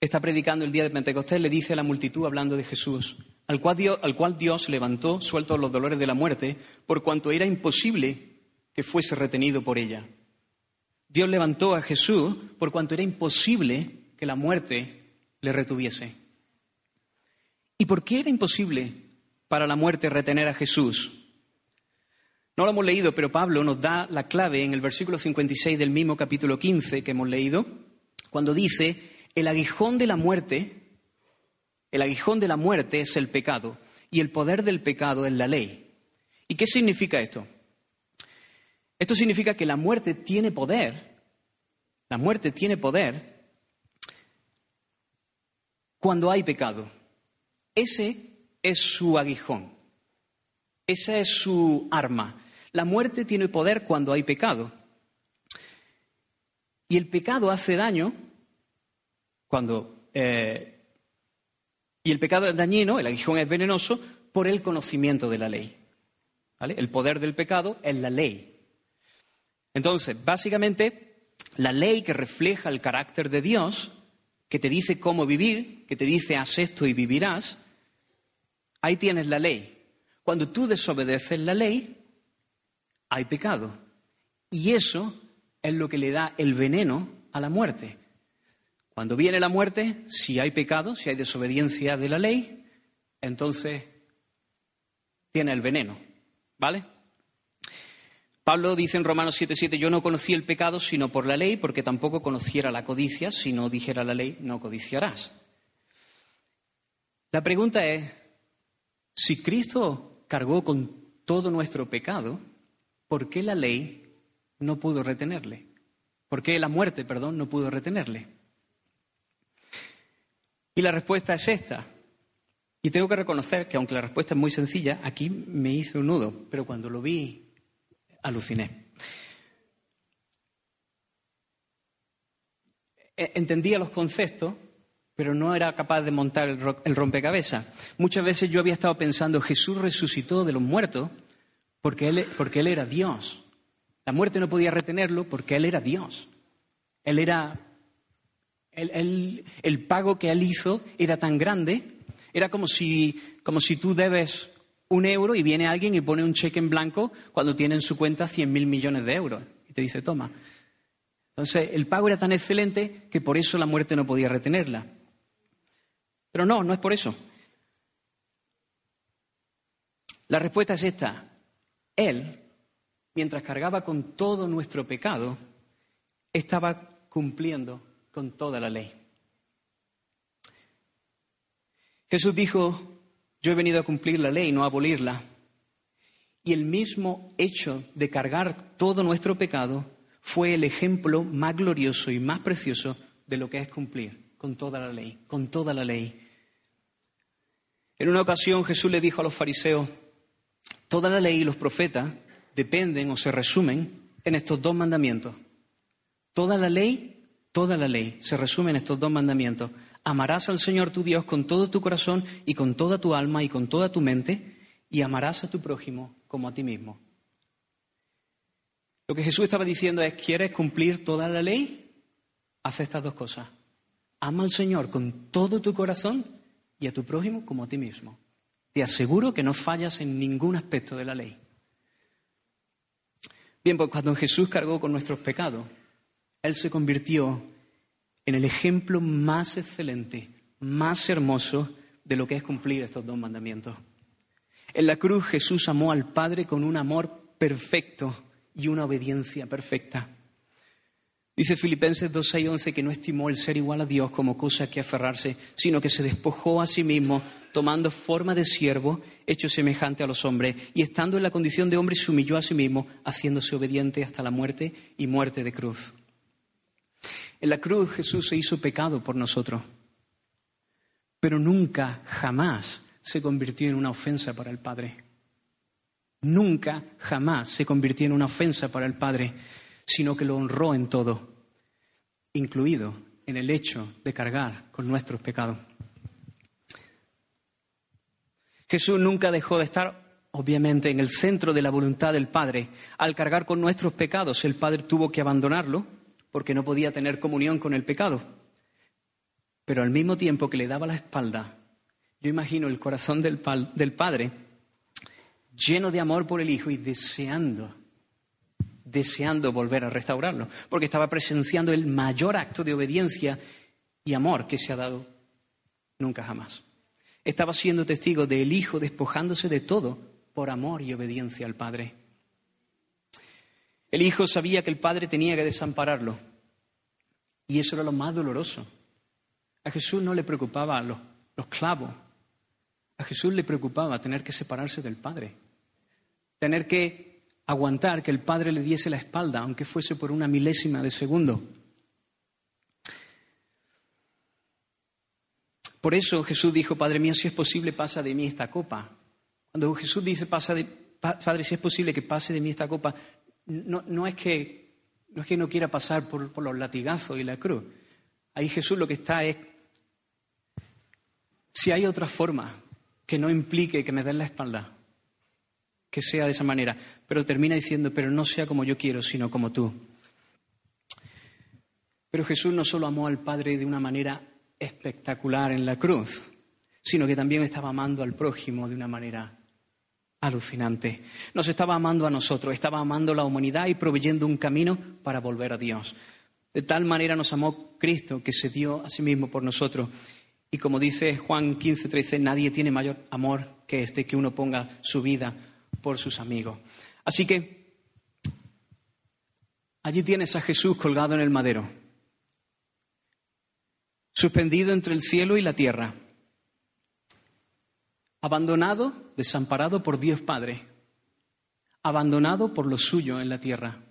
está predicando el día de Pentecostés, le dice a la multitud hablando de Jesús, al cual, Dios, levantó, sueltos los dolores de la muerte, por cuanto era imposible que fuese retenido por ella. Dios levantó a Jesús por cuanto era imposible que la muerte le retuviese. ¿Y por qué era imposible para la muerte retener a Jesús? No lo hemos leído, pero Pablo nos da la clave en el versículo 56 del mismo capítulo 15 que hemos leído, cuando dice, el aguijón de la muerte, el aguijón de la muerte es el pecado y el poder del pecado es la ley. ¿Y qué significa esto? Esto significa que la muerte tiene poder, la muerte tiene poder cuando hay pecado. Ese es su aguijón, esa es su arma. La muerte tiene poder cuando hay pecado. Y el pecado hace daño cuando... Eh, y el pecado es dañino, el aguijón es venenoso, por el conocimiento de la ley. El poder del pecado es la ley. Entonces, básicamente, la ley que refleja el carácter de Dios, que te dice cómo vivir, que te dice haz esto y vivirás, ahí tienes la ley. Cuando tú desobedeces la ley, hay pecado. Y eso es lo que le da el veneno a la muerte. Cuando viene la muerte, si hay pecado, si hay desobediencia de la ley, entonces tiene el veneno. ¿Vale? Pablo dice en Romanos 7:7, yo no conocí el pecado sino por la ley, porque tampoco conociera la codicia, si no dijera la ley, no codiciarás. La pregunta es, si Cristo cargó con todo nuestro pecado, ¿por qué la ley no pudo retenerle? ¿Por qué la muerte, perdón, no pudo retenerle? Y la respuesta es esta. Y tengo que reconocer que aunque la respuesta es muy sencilla, aquí me hizo un nudo, pero cuando lo vi, aluciné. E, entendía los conceptos, pero no era capaz de montar el rompecabezas. Muchas veces yo había estado pensando, Jesús resucitó de los muertos porque él, porque él era Dios. La muerte no podía retenerlo porque Él era Dios. Él era el, pago que él hizo era tan grande, era como si, como si tú debes un euro y viene alguien y pone un cheque en blanco cuando tiene en su cuenta 100.000 millones de euros y te dice, toma. Entonces, el pago era tan excelente que por eso la muerte no podía retenerla. Pero no, no es por eso. La respuesta es esta. Él, mientras cargaba con todo nuestro pecado, estaba cumpliendo con toda la ley. Jesús dijo, yo he venido a cumplir la ley, no a abolirla. Y el mismo hecho de cargar todo nuestro pecado fue el ejemplo más glorioso y más precioso de lo que es cumplir con toda la ley, con toda la ley. En una ocasión Jesús le dijo a los fariseos, toda la ley y los profetas dependen o se resumen en estos dos mandamientos. Toda la ley, toda la ley se resume en estos dos mandamientos. Amarás al Señor tu Dios con todo tu corazón y con toda tu alma y con toda tu mente y amarás a tu prójimo como a ti mismo. Lo que Jesús estaba diciendo es, ¿quieres cumplir toda la ley? Haz estas dos cosas. Ama al Señor con todo tu corazón y a tu prójimo como a ti mismo. Te aseguro que no fallas en ningún aspecto de la ley. Bien, pues cuando Jesús cargó con nuestros pecados, Él se convirtió en el ejemplo más excelente, más hermoso de lo que es cumplir estos dos mandamientos. En la cruz Jesús amó al Padre con un amor perfecto y una obediencia perfecta. Dice Filipenses 2, 11 que no estimó el ser igual a Dios como cosa que aferrarse, sino que se despojó a sí mismo, tomando forma de siervo, hecho semejante a los hombres, y estando en la condición de hombre se humilló a sí mismo, haciéndose obediente hasta la muerte y muerte de cruz. En la cruz Jesús se hizo pecado por nosotros, pero nunca, jamás se convirtió en una ofensa para el Padre. Nunca, jamás se convirtió en una ofensa para el Padre sino que lo honró en todo, incluido en el hecho de cargar con nuestros pecados. Jesús nunca dejó de estar, obviamente, en el centro de la voluntad del Padre. Al cargar con nuestros pecados, el Padre tuvo que abandonarlo porque no podía tener comunión con el pecado. Pero al mismo tiempo que le daba la espalda, yo imagino el corazón del, del Padre lleno de amor por el Hijo y deseando deseando volver a restaurarlo, porque estaba presenciando el mayor acto de obediencia y amor que se ha dado nunca jamás. Estaba siendo testigo del Hijo despojándose de todo por amor y obediencia al Padre. El Hijo sabía que el Padre tenía que desampararlo, y eso era lo más doloroso. A Jesús no le preocupaba los, clavos, a Jesús le preocupaba tener que separarse del Padre, tener que aguantar que el padre le diese la espalda, aunque fuese por una milésima de segundo. Por eso Jesús dijo, Padre mío, si es posible, pasa de mí esta copa. Cuando Jesús dice, Padre, si es posible que pase de mí esta copa, no, no, es, que, no es que no quiera pasar por, por los latigazos y la cruz. Ahí Jesús lo que está es, si hay otra forma que no implique que me den la espalda, que sea de esa manera, pero termina diciendo, pero no sea como yo quiero, sino como tú. Pero Jesús no solo amó al Padre de una manera espectacular en la cruz, sino que también estaba amando al prójimo de una manera alucinante. Nos estaba amando a nosotros, estaba amando a la humanidad y proveyendo un camino para volver a Dios. De tal manera nos amó Cristo que se dio a sí mismo por nosotros. Y como dice Juan 15, 13, nadie tiene mayor amor que este, que uno ponga su vida por sus amigos. Así que allí tienes a Jesús colgado en el madero, suspendido entre el cielo y la tierra, abandonado, desamparado por Dios Padre, abandonado por lo suyo en la tierra.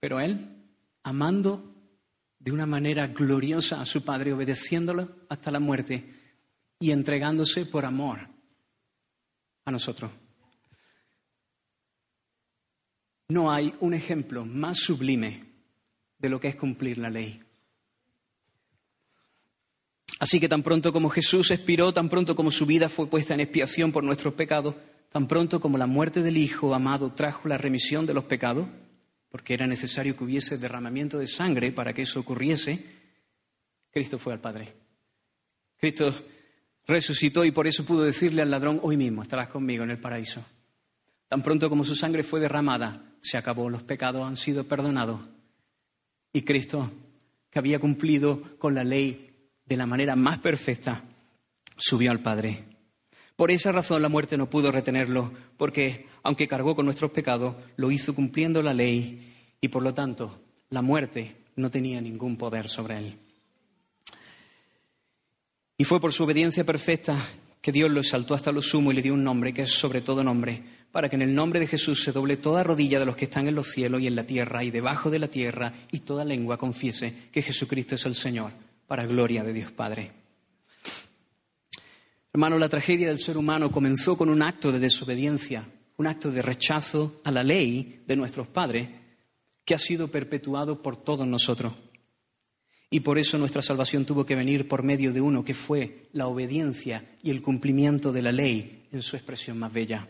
Pero Él, amando de una manera gloriosa a su Padre, obedeciéndolo hasta la muerte y entregándose por amor a nosotros. No hay un ejemplo más sublime de lo que es cumplir la ley. Así que tan pronto como Jesús expiró, tan pronto como su vida fue puesta en expiación por nuestros pecados, tan pronto como la muerte del Hijo amado trajo la remisión de los pecados, porque era necesario que hubiese derramamiento de sangre para que eso ocurriese, Cristo fue al Padre. Cristo resucitó y por eso pudo decirle al ladrón, hoy mismo estarás conmigo en el paraíso. Tan pronto como su sangre fue derramada, se acabó, los pecados han sido perdonados. Y Cristo, que había cumplido con la ley de la manera más perfecta, subió al Padre. Por esa razón la muerte no pudo retenerlo, porque aunque cargó con nuestros pecados, lo hizo cumpliendo la ley y por lo tanto la muerte no tenía ningún poder sobre él. Y fue por su obediencia perfecta que Dios lo exaltó hasta lo sumo y le dio un nombre que es sobre todo nombre, para que en el nombre de Jesús se doble toda rodilla de los que están en los cielos y en la tierra y debajo de la tierra, y toda lengua confiese que Jesucristo es el Señor, para gloria de Dios Padre. Hermano, la tragedia del ser humano comenzó con un acto de desobediencia, un acto de rechazo a la ley de nuestros padres, que ha sido perpetuado por todos nosotros. Y por eso nuestra salvación tuvo que venir por medio de uno que fue la obediencia y el cumplimiento de la ley en su expresión más bella.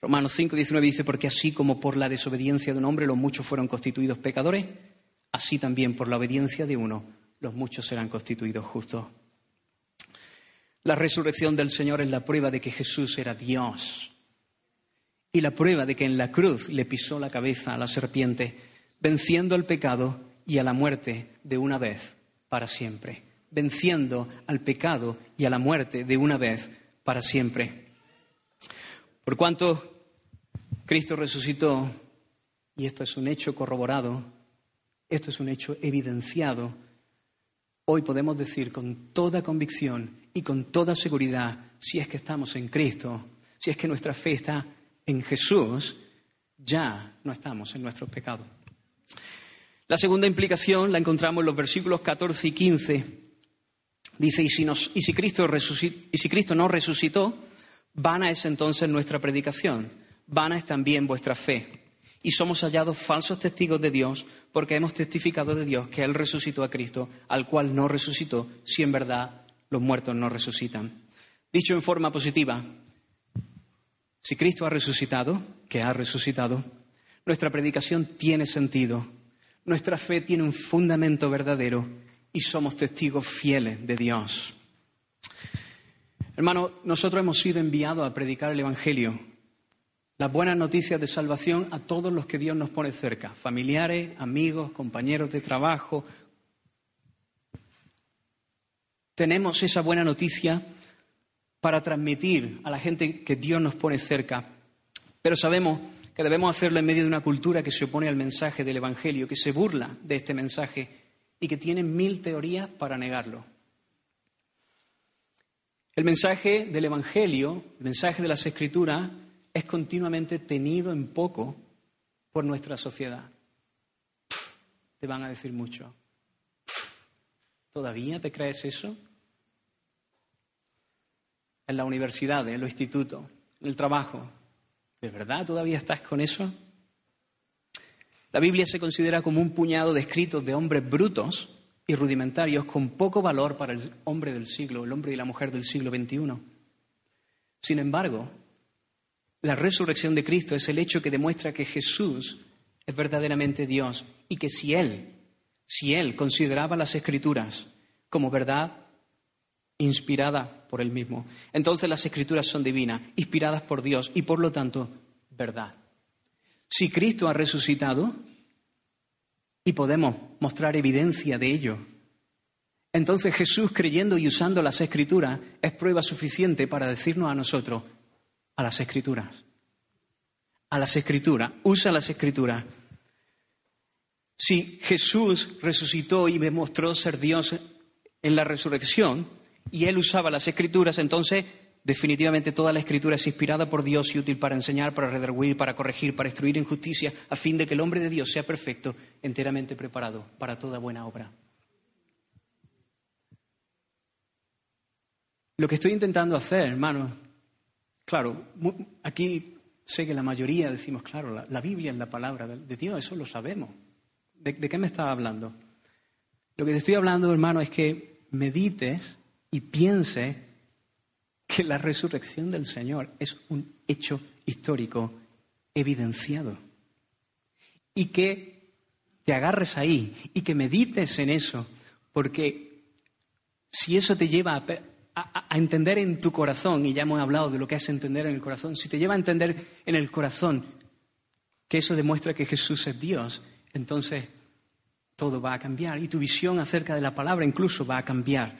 Romanos 5, 19 dice, porque así como por la desobediencia de un hombre los muchos fueron constituidos pecadores, así también por la obediencia de uno los muchos serán constituidos justos. La resurrección del Señor es la prueba de que Jesús era Dios y la prueba de que en la cruz le pisó la cabeza a la serpiente, venciendo al pecado y a la muerte de una vez para siempre, venciendo al pecado y a la muerte de una vez para siempre. Por cuanto Cristo resucitó, y esto es un hecho corroborado, esto es un hecho evidenciado, hoy podemos decir con toda convicción y con toda seguridad, si es que estamos en Cristo, si es que nuestra fe está en Jesús, ya no estamos en nuestros pecados. La segunda implicación la encontramos en los versículos 14 y 15. Dice, y si, y si, Cristo, y si Cristo no resucitó, vana es entonces nuestra predicación, vana es también vuestra fe. Y somos hallados falsos testigos de Dios porque hemos testificado de Dios que Él resucitó a Cristo, al cual no resucitó, si en verdad los muertos no resucitan. Dicho en forma positiva, si Cristo ha resucitado, que ha resucitado, nuestra predicación tiene sentido, nuestra fe tiene un fundamento verdadero y somos testigos fieles de Dios. Hermano, nosotros hemos sido enviados a predicar el Evangelio, las buenas noticias de salvación a todos los que Dios nos pone cerca, familiares, amigos, compañeros de trabajo, tenemos esa buena noticia para transmitir a la gente que Dios nos pone cerca. Pero sabemos que debemos hacerlo en medio de una cultura que se opone al mensaje del Evangelio, que se burla de este mensaje y que tiene mil teorías para negarlo. El mensaje del Evangelio, el mensaje de las Escrituras, es continuamente tenido en poco por nuestra sociedad. te van a decir mucho. ¿Todavía te crees eso? En la universidad, en los institutos, en el trabajo. ¿De verdad todavía estás con eso? La Biblia se considera como un puñado de escritos de hombres brutos y rudimentarios con poco valor para el hombre del siglo, el hombre y la mujer del siglo XXI. Sin embargo, la resurrección de Cristo es el hecho que demuestra que Jesús es verdaderamente Dios y que si Él si él consideraba las escrituras como verdad inspirada por él mismo, entonces las escrituras son divinas, inspiradas por Dios y por lo tanto verdad. Si Cristo ha resucitado y podemos mostrar evidencia de ello, entonces Jesús creyendo y usando las escrituras es prueba suficiente para decirnos a nosotros, a las escrituras, a las escrituras, usa las escrituras si Jesús resucitó y demostró ser Dios en la resurrección y él usaba las escrituras, entonces definitivamente toda la escritura es inspirada por Dios y útil para enseñar, para redarguir, para corregir, para instruir en justicia, a fin de que el hombre de Dios sea perfecto, enteramente preparado para toda buena obra. Lo que estoy intentando hacer, hermano, claro, aquí sé que la mayoría decimos, claro, la, Biblia es la palabra de Dios, eso lo sabemos. ¿De, qué me estaba hablando? Lo que te estoy hablando, hermano, es que medites y piense que la resurrección del Señor es un hecho histórico evidenciado. Y que te agarres ahí y que medites en eso, porque si eso te lleva a, a, entender en tu corazón, y ya hemos hablado de lo que es entender en el corazón, si te lleva a entender en el corazón que eso demuestra que Jesús es Dios, entonces todo va a cambiar y tu visión acerca de la palabra incluso va a cambiar.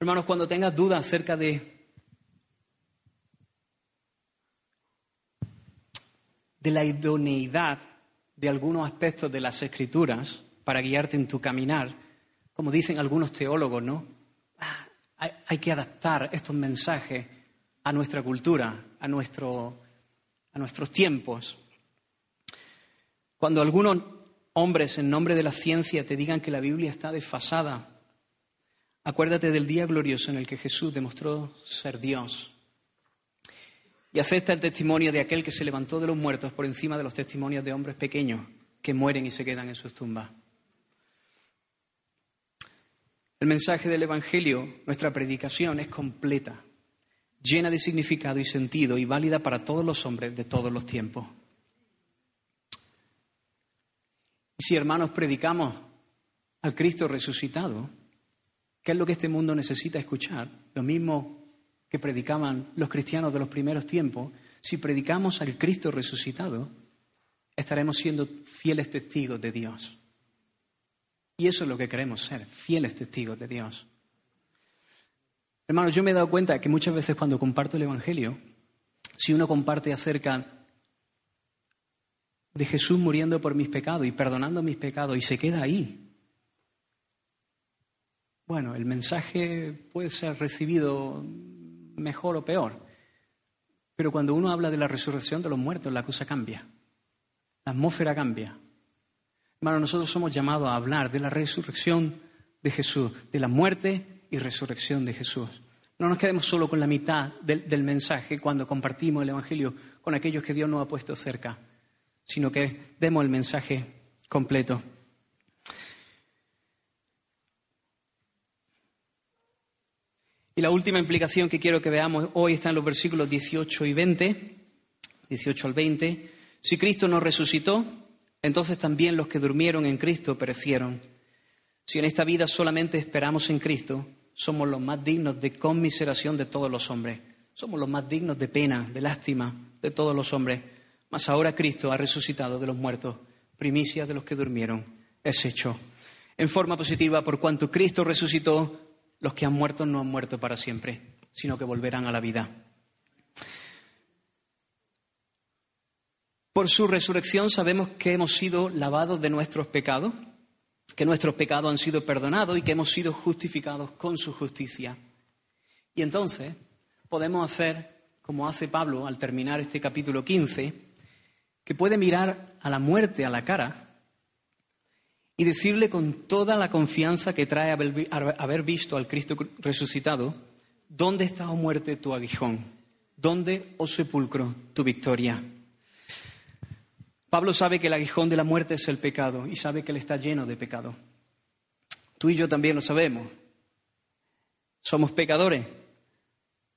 Hermanos, cuando tengas dudas acerca de, de la idoneidad de algunos aspectos de las escrituras para guiarte en tu caminar, como dicen algunos teólogos, ¿no? Ah, hay, que adaptar estos mensajes a nuestra cultura, a, nuestro, a nuestros tiempos. Cuando algunos hombres en nombre de la ciencia te digan que la Biblia está desfasada, acuérdate del día glorioso en el que Jesús demostró ser Dios. Y acepta el testimonio de aquel que se levantó de los muertos por encima de los testimonios de hombres pequeños que mueren y se quedan en sus tumbas. El mensaje del Evangelio, nuestra predicación, es completa, llena de significado y sentido y válida para todos los hombres de todos los tiempos. Y si, hermanos, predicamos al Cristo resucitado, ¿qué es lo que este mundo necesita escuchar? Lo mismo que predicaban los cristianos de los primeros tiempos, si predicamos al Cristo resucitado, estaremos siendo fieles testigos de Dios. Y eso es lo que queremos ser, fieles testigos de Dios. Hermanos, yo me he dado cuenta que muchas veces cuando comparto el Evangelio, si uno comparte acerca de Jesús muriendo por mis pecados y perdonando mis pecados y se queda ahí, bueno, el mensaje puede ser recibido mejor o peor, pero cuando uno habla de la resurrección de los muertos, la cosa cambia, la atmósfera cambia. Hermano, nosotros somos llamados a hablar de la resurrección de Jesús, de la muerte y resurrección de Jesús. No nos quedemos solo con la mitad del, del mensaje cuando compartimos el Evangelio con aquellos que Dios nos ha puesto cerca sino que demos el mensaje completo. Y la última implicación que quiero que veamos hoy está en los versículos 18 y 20, 18 al 20. Si Cristo nos resucitó, entonces también los que durmieron en Cristo perecieron. Si en esta vida solamente esperamos en Cristo, somos los más dignos de conmiseración de todos los hombres. Somos los más dignos de pena, de lástima de todos los hombres. Mas ahora Cristo ha resucitado de los muertos, primicia de los que durmieron, es hecho. En forma positiva, por cuanto Cristo resucitó, los que han muerto no han muerto para siempre, sino que volverán a la vida. Por su resurrección sabemos que hemos sido lavados de nuestros pecados, que nuestros pecados han sido perdonados y que hemos sido justificados con su justicia. Y entonces podemos hacer, como hace Pablo al terminar este capítulo 15, que puede mirar a la muerte a la cara y decirle con toda la confianza que trae haber visto al Cristo resucitado, ¿dónde está, oh muerte, tu aguijón? ¿Dónde, oh sepulcro, tu victoria? Pablo sabe que el aguijón de la muerte es el pecado y sabe que él está lleno de pecado. Tú y yo también lo sabemos. Somos pecadores,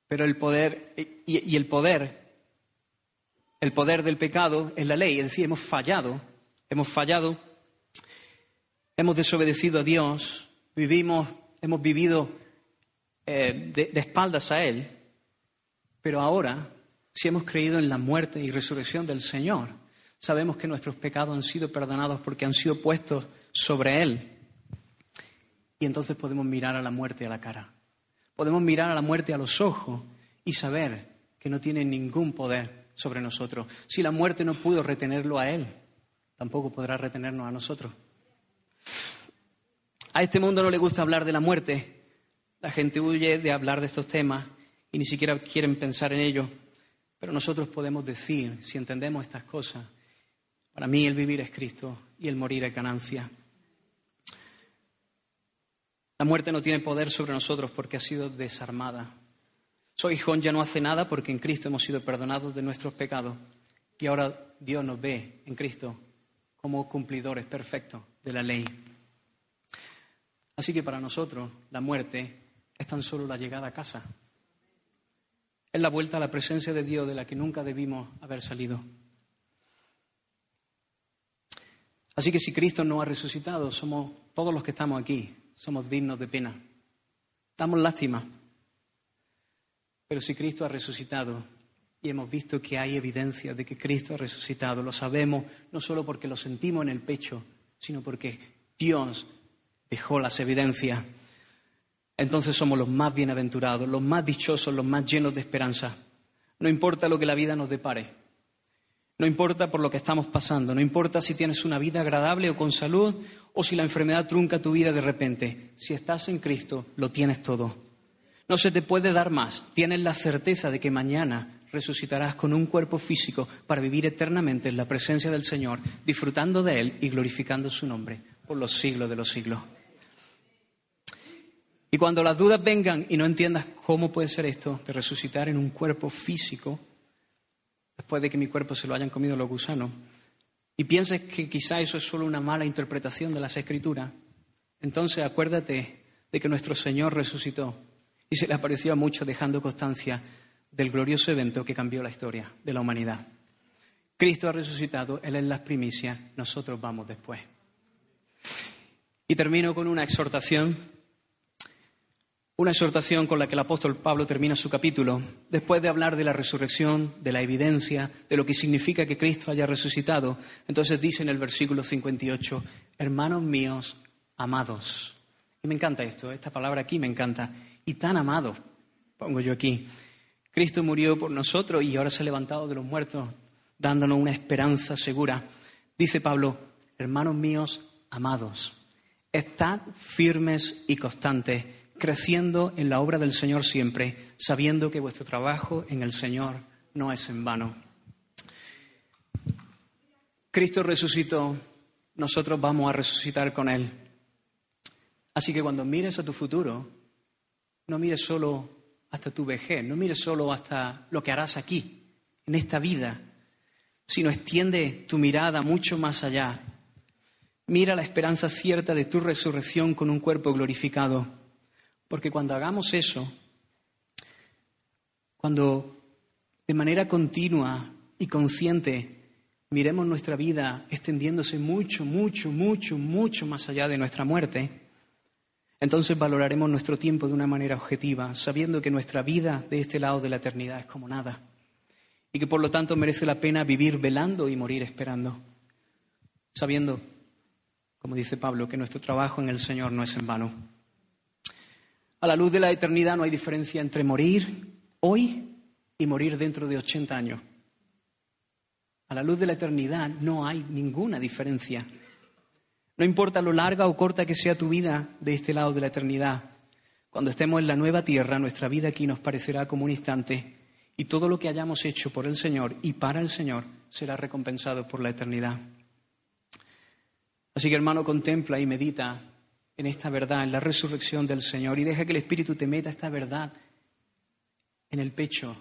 pero el poder y, y el poder el poder del pecado es la ley, es decir, hemos fallado, hemos fallado, hemos desobedecido a Dios, vivimos, hemos vivido eh, de, de espaldas a Él, pero ahora, si hemos creído en la muerte y resurrección del Señor, sabemos que nuestros pecados han sido perdonados porque han sido puestos sobre Él. Y entonces podemos mirar a la muerte a la cara. Podemos mirar a la muerte a los ojos y saber que no tiene ningún poder sobre nosotros. Si la muerte no pudo retenerlo a Él, tampoco podrá retenernos a nosotros. A este mundo no le gusta hablar de la muerte. La gente huye de hablar de estos temas y ni siquiera quieren pensar en ello. Pero nosotros podemos decir, si entendemos estas cosas, para mí el vivir es Cristo y el morir es ganancia. La muerte no tiene poder sobre nosotros porque ha sido desarmada. Soy hijón ya no hace nada porque en Cristo hemos sido perdonados de nuestros pecados y ahora Dios nos ve en Cristo como cumplidores perfectos de la ley. Así que para nosotros la muerte es tan solo la llegada a casa. Es la vuelta a la presencia de Dios de la que nunca debimos haber salido. Así que si Cristo no ha resucitado, somos todos los que estamos aquí, somos dignos de pena. Damos lástima pero si Cristo ha resucitado y hemos visto que hay evidencia de que Cristo ha resucitado, lo sabemos no solo porque lo sentimos en el pecho, sino porque Dios dejó las evidencias, entonces somos los más bienaventurados, los más dichosos, los más llenos de esperanza. No importa lo que la vida nos depare, No importa por lo que estamos pasando, no importa si tienes una vida agradable o con salud, o si la enfermedad trunca tu vida de repente. Si estás en Cristo, lo tienes todo. No se te puede dar más. Tienes la certeza de que mañana resucitarás con un cuerpo físico para vivir eternamente en la presencia del Señor, disfrutando de Él y glorificando su nombre por los siglos de los siglos. Y cuando las dudas vengan y no entiendas cómo puede ser esto de resucitar en un cuerpo físico, después de que mi cuerpo se lo hayan comido los gusanos, y pienses que quizá eso es solo una mala interpretación de las escrituras, entonces acuérdate de que nuestro Señor resucitó y se le apareció a muchos dejando constancia del glorioso evento que cambió la historia de la humanidad. Cristo ha resucitado, Él es las primicias, nosotros vamos después. Y termino con una exhortación una exhortación con la que el apóstol Pablo termina su capítulo, después de hablar de la resurrección, de la evidencia, de lo que significa que Cristo haya resucitado. Entonces dice en el versículo 58, hermanos míos, amados. Y me encanta esto, esta palabra aquí me encanta. Y tan amado, pongo yo aquí. Cristo murió por nosotros y ahora se ha levantado de los muertos, dándonos una esperanza segura. Dice Pablo, hermanos míos, amados, estad firmes y constantes creciendo en la obra del Señor siempre, sabiendo que vuestro trabajo en el Señor no es en vano. Cristo resucitó, nosotros vamos a resucitar con Él. Así que cuando mires a tu futuro, no mires solo hasta tu vejez, no mires solo hasta lo que harás aquí, en esta vida, sino extiende tu mirada mucho más allá. Mira la esperanza cierta de tu resurrección con un cuerpo glorificado porque cuando hagamos eso, cuando de manera continua y consciente miremos nuestra vida extendiéndose mucho, mucho, mucho, mucho más allá de nuestra muerte, entonces valoraremos nuestro tiempo de una manera objetiva, sabiendo que nuestra vida de este lado de la eternidad es como nada y que por lo tanto merece la pena vivir velando y morir esperando, sabiendo, como dice Pablo, que nuestro trabajo en el Señor no es en vano. A la luz de la eternidad no hay diferencia entre morir hoy y morir dentro de 80 años. A la luz de la eternidad no hay ninguna diferencia. No importa lo larga o corta que sea tu vida de este lado de la eternidad. Cuando estemos en la nueva tierra, nuestra vida aquí nos parecerá como un instante y todo lo que hayamos hecho por el Señor y para el Señor será recompensado por la eternidad. Así que hermano, contempla y medita en esta verdad, en la resurrección del Señor, y deja que el Espíritu te meta esta verdad en el pecho.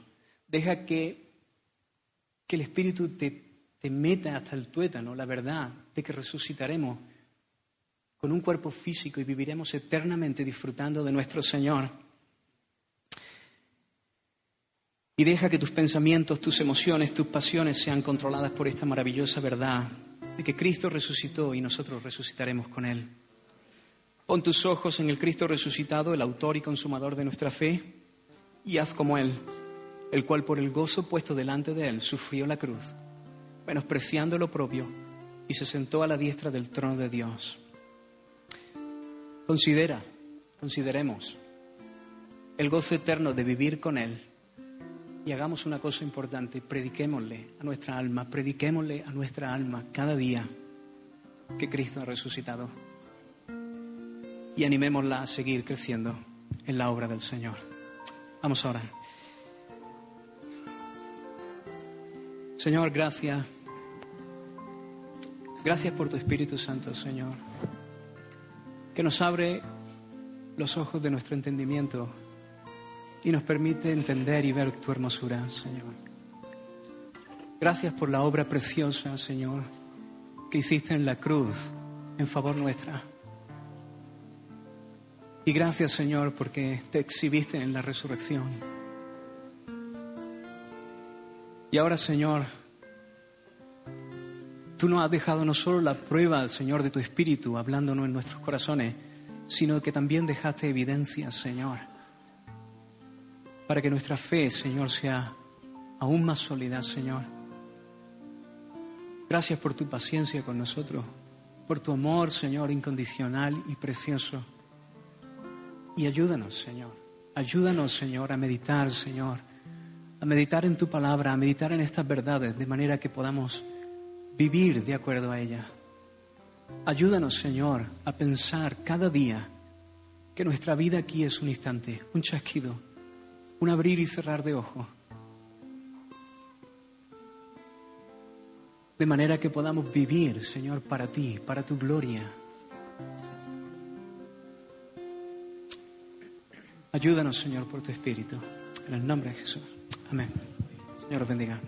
Deja que, que el Espíritu te, te meta hasta el tuétano la verdad de que resucitaremos con un cuerpo físico y viviremos eternamente disfrutando de nuestro Señor. Y deja que tus pensamientos, tus emociones, tus pasiones sean controladas por esta maravillosa verdad de que Cristo resucitó y nosotros resucitaremos con Él. Pon tus ojos en el Cristo resucitado, el autor y consumador de nuestra fe, y haz como Él, el cual por el gozo puesto delante de Él sufrió la cruz, menospreciando lo propio, y se sentó a la diestra del trono de Dios. Considera, consideremos el gozo eterno de vivir con Él y hagamos una cosa importante, prediquémosle a nuestra alma, prediquémosle a nuestra alma cada día que Cristo ha resucitado y animémosla a seguir creciendo en la obra del Señor. Vamos ahora. Señor, gracias. Gracias por tu Espíritu Santo, Señor, que nos abre los ojos de nuestro entendimiento y nos permite entender y ver tu hermosura, Señor. Gracias por la obra preciosa, Señor, que hiciste en la cruz en favor nuestra. Y gracias Señor porque te exhibiste en la resurrección. Y ahora Señor, tú nos has dejado no solo la prueba, Señor, de tu Espíritu hablándonos en nuestros corazones, sino que también dejaste evidencia, Señor, para que nuestra fe, Señor, sea aún más sólida, Señor. Gracias por tu paciencia con nosotros, por tu amor, Señor, incondicional y precioso. Y ayúdanos, Señor. Ayúdanos, Señor, a meditar, Señor, a meditar en tu palabra, a meditar en estas verdades, de manera que podamos vivir de acuerdo a ella. Ayúdanos, Señor, a pensar cada día que nuestra vida aquí es un instante, un chasquido, un abrir y cerrar de ojos. De manera que podamos vivir, Señor, para ti, para tu gloria. Ayúdanos, Señor, por tu Espíritu. En el nombre de Jesús. Amén. Señor, bendiga.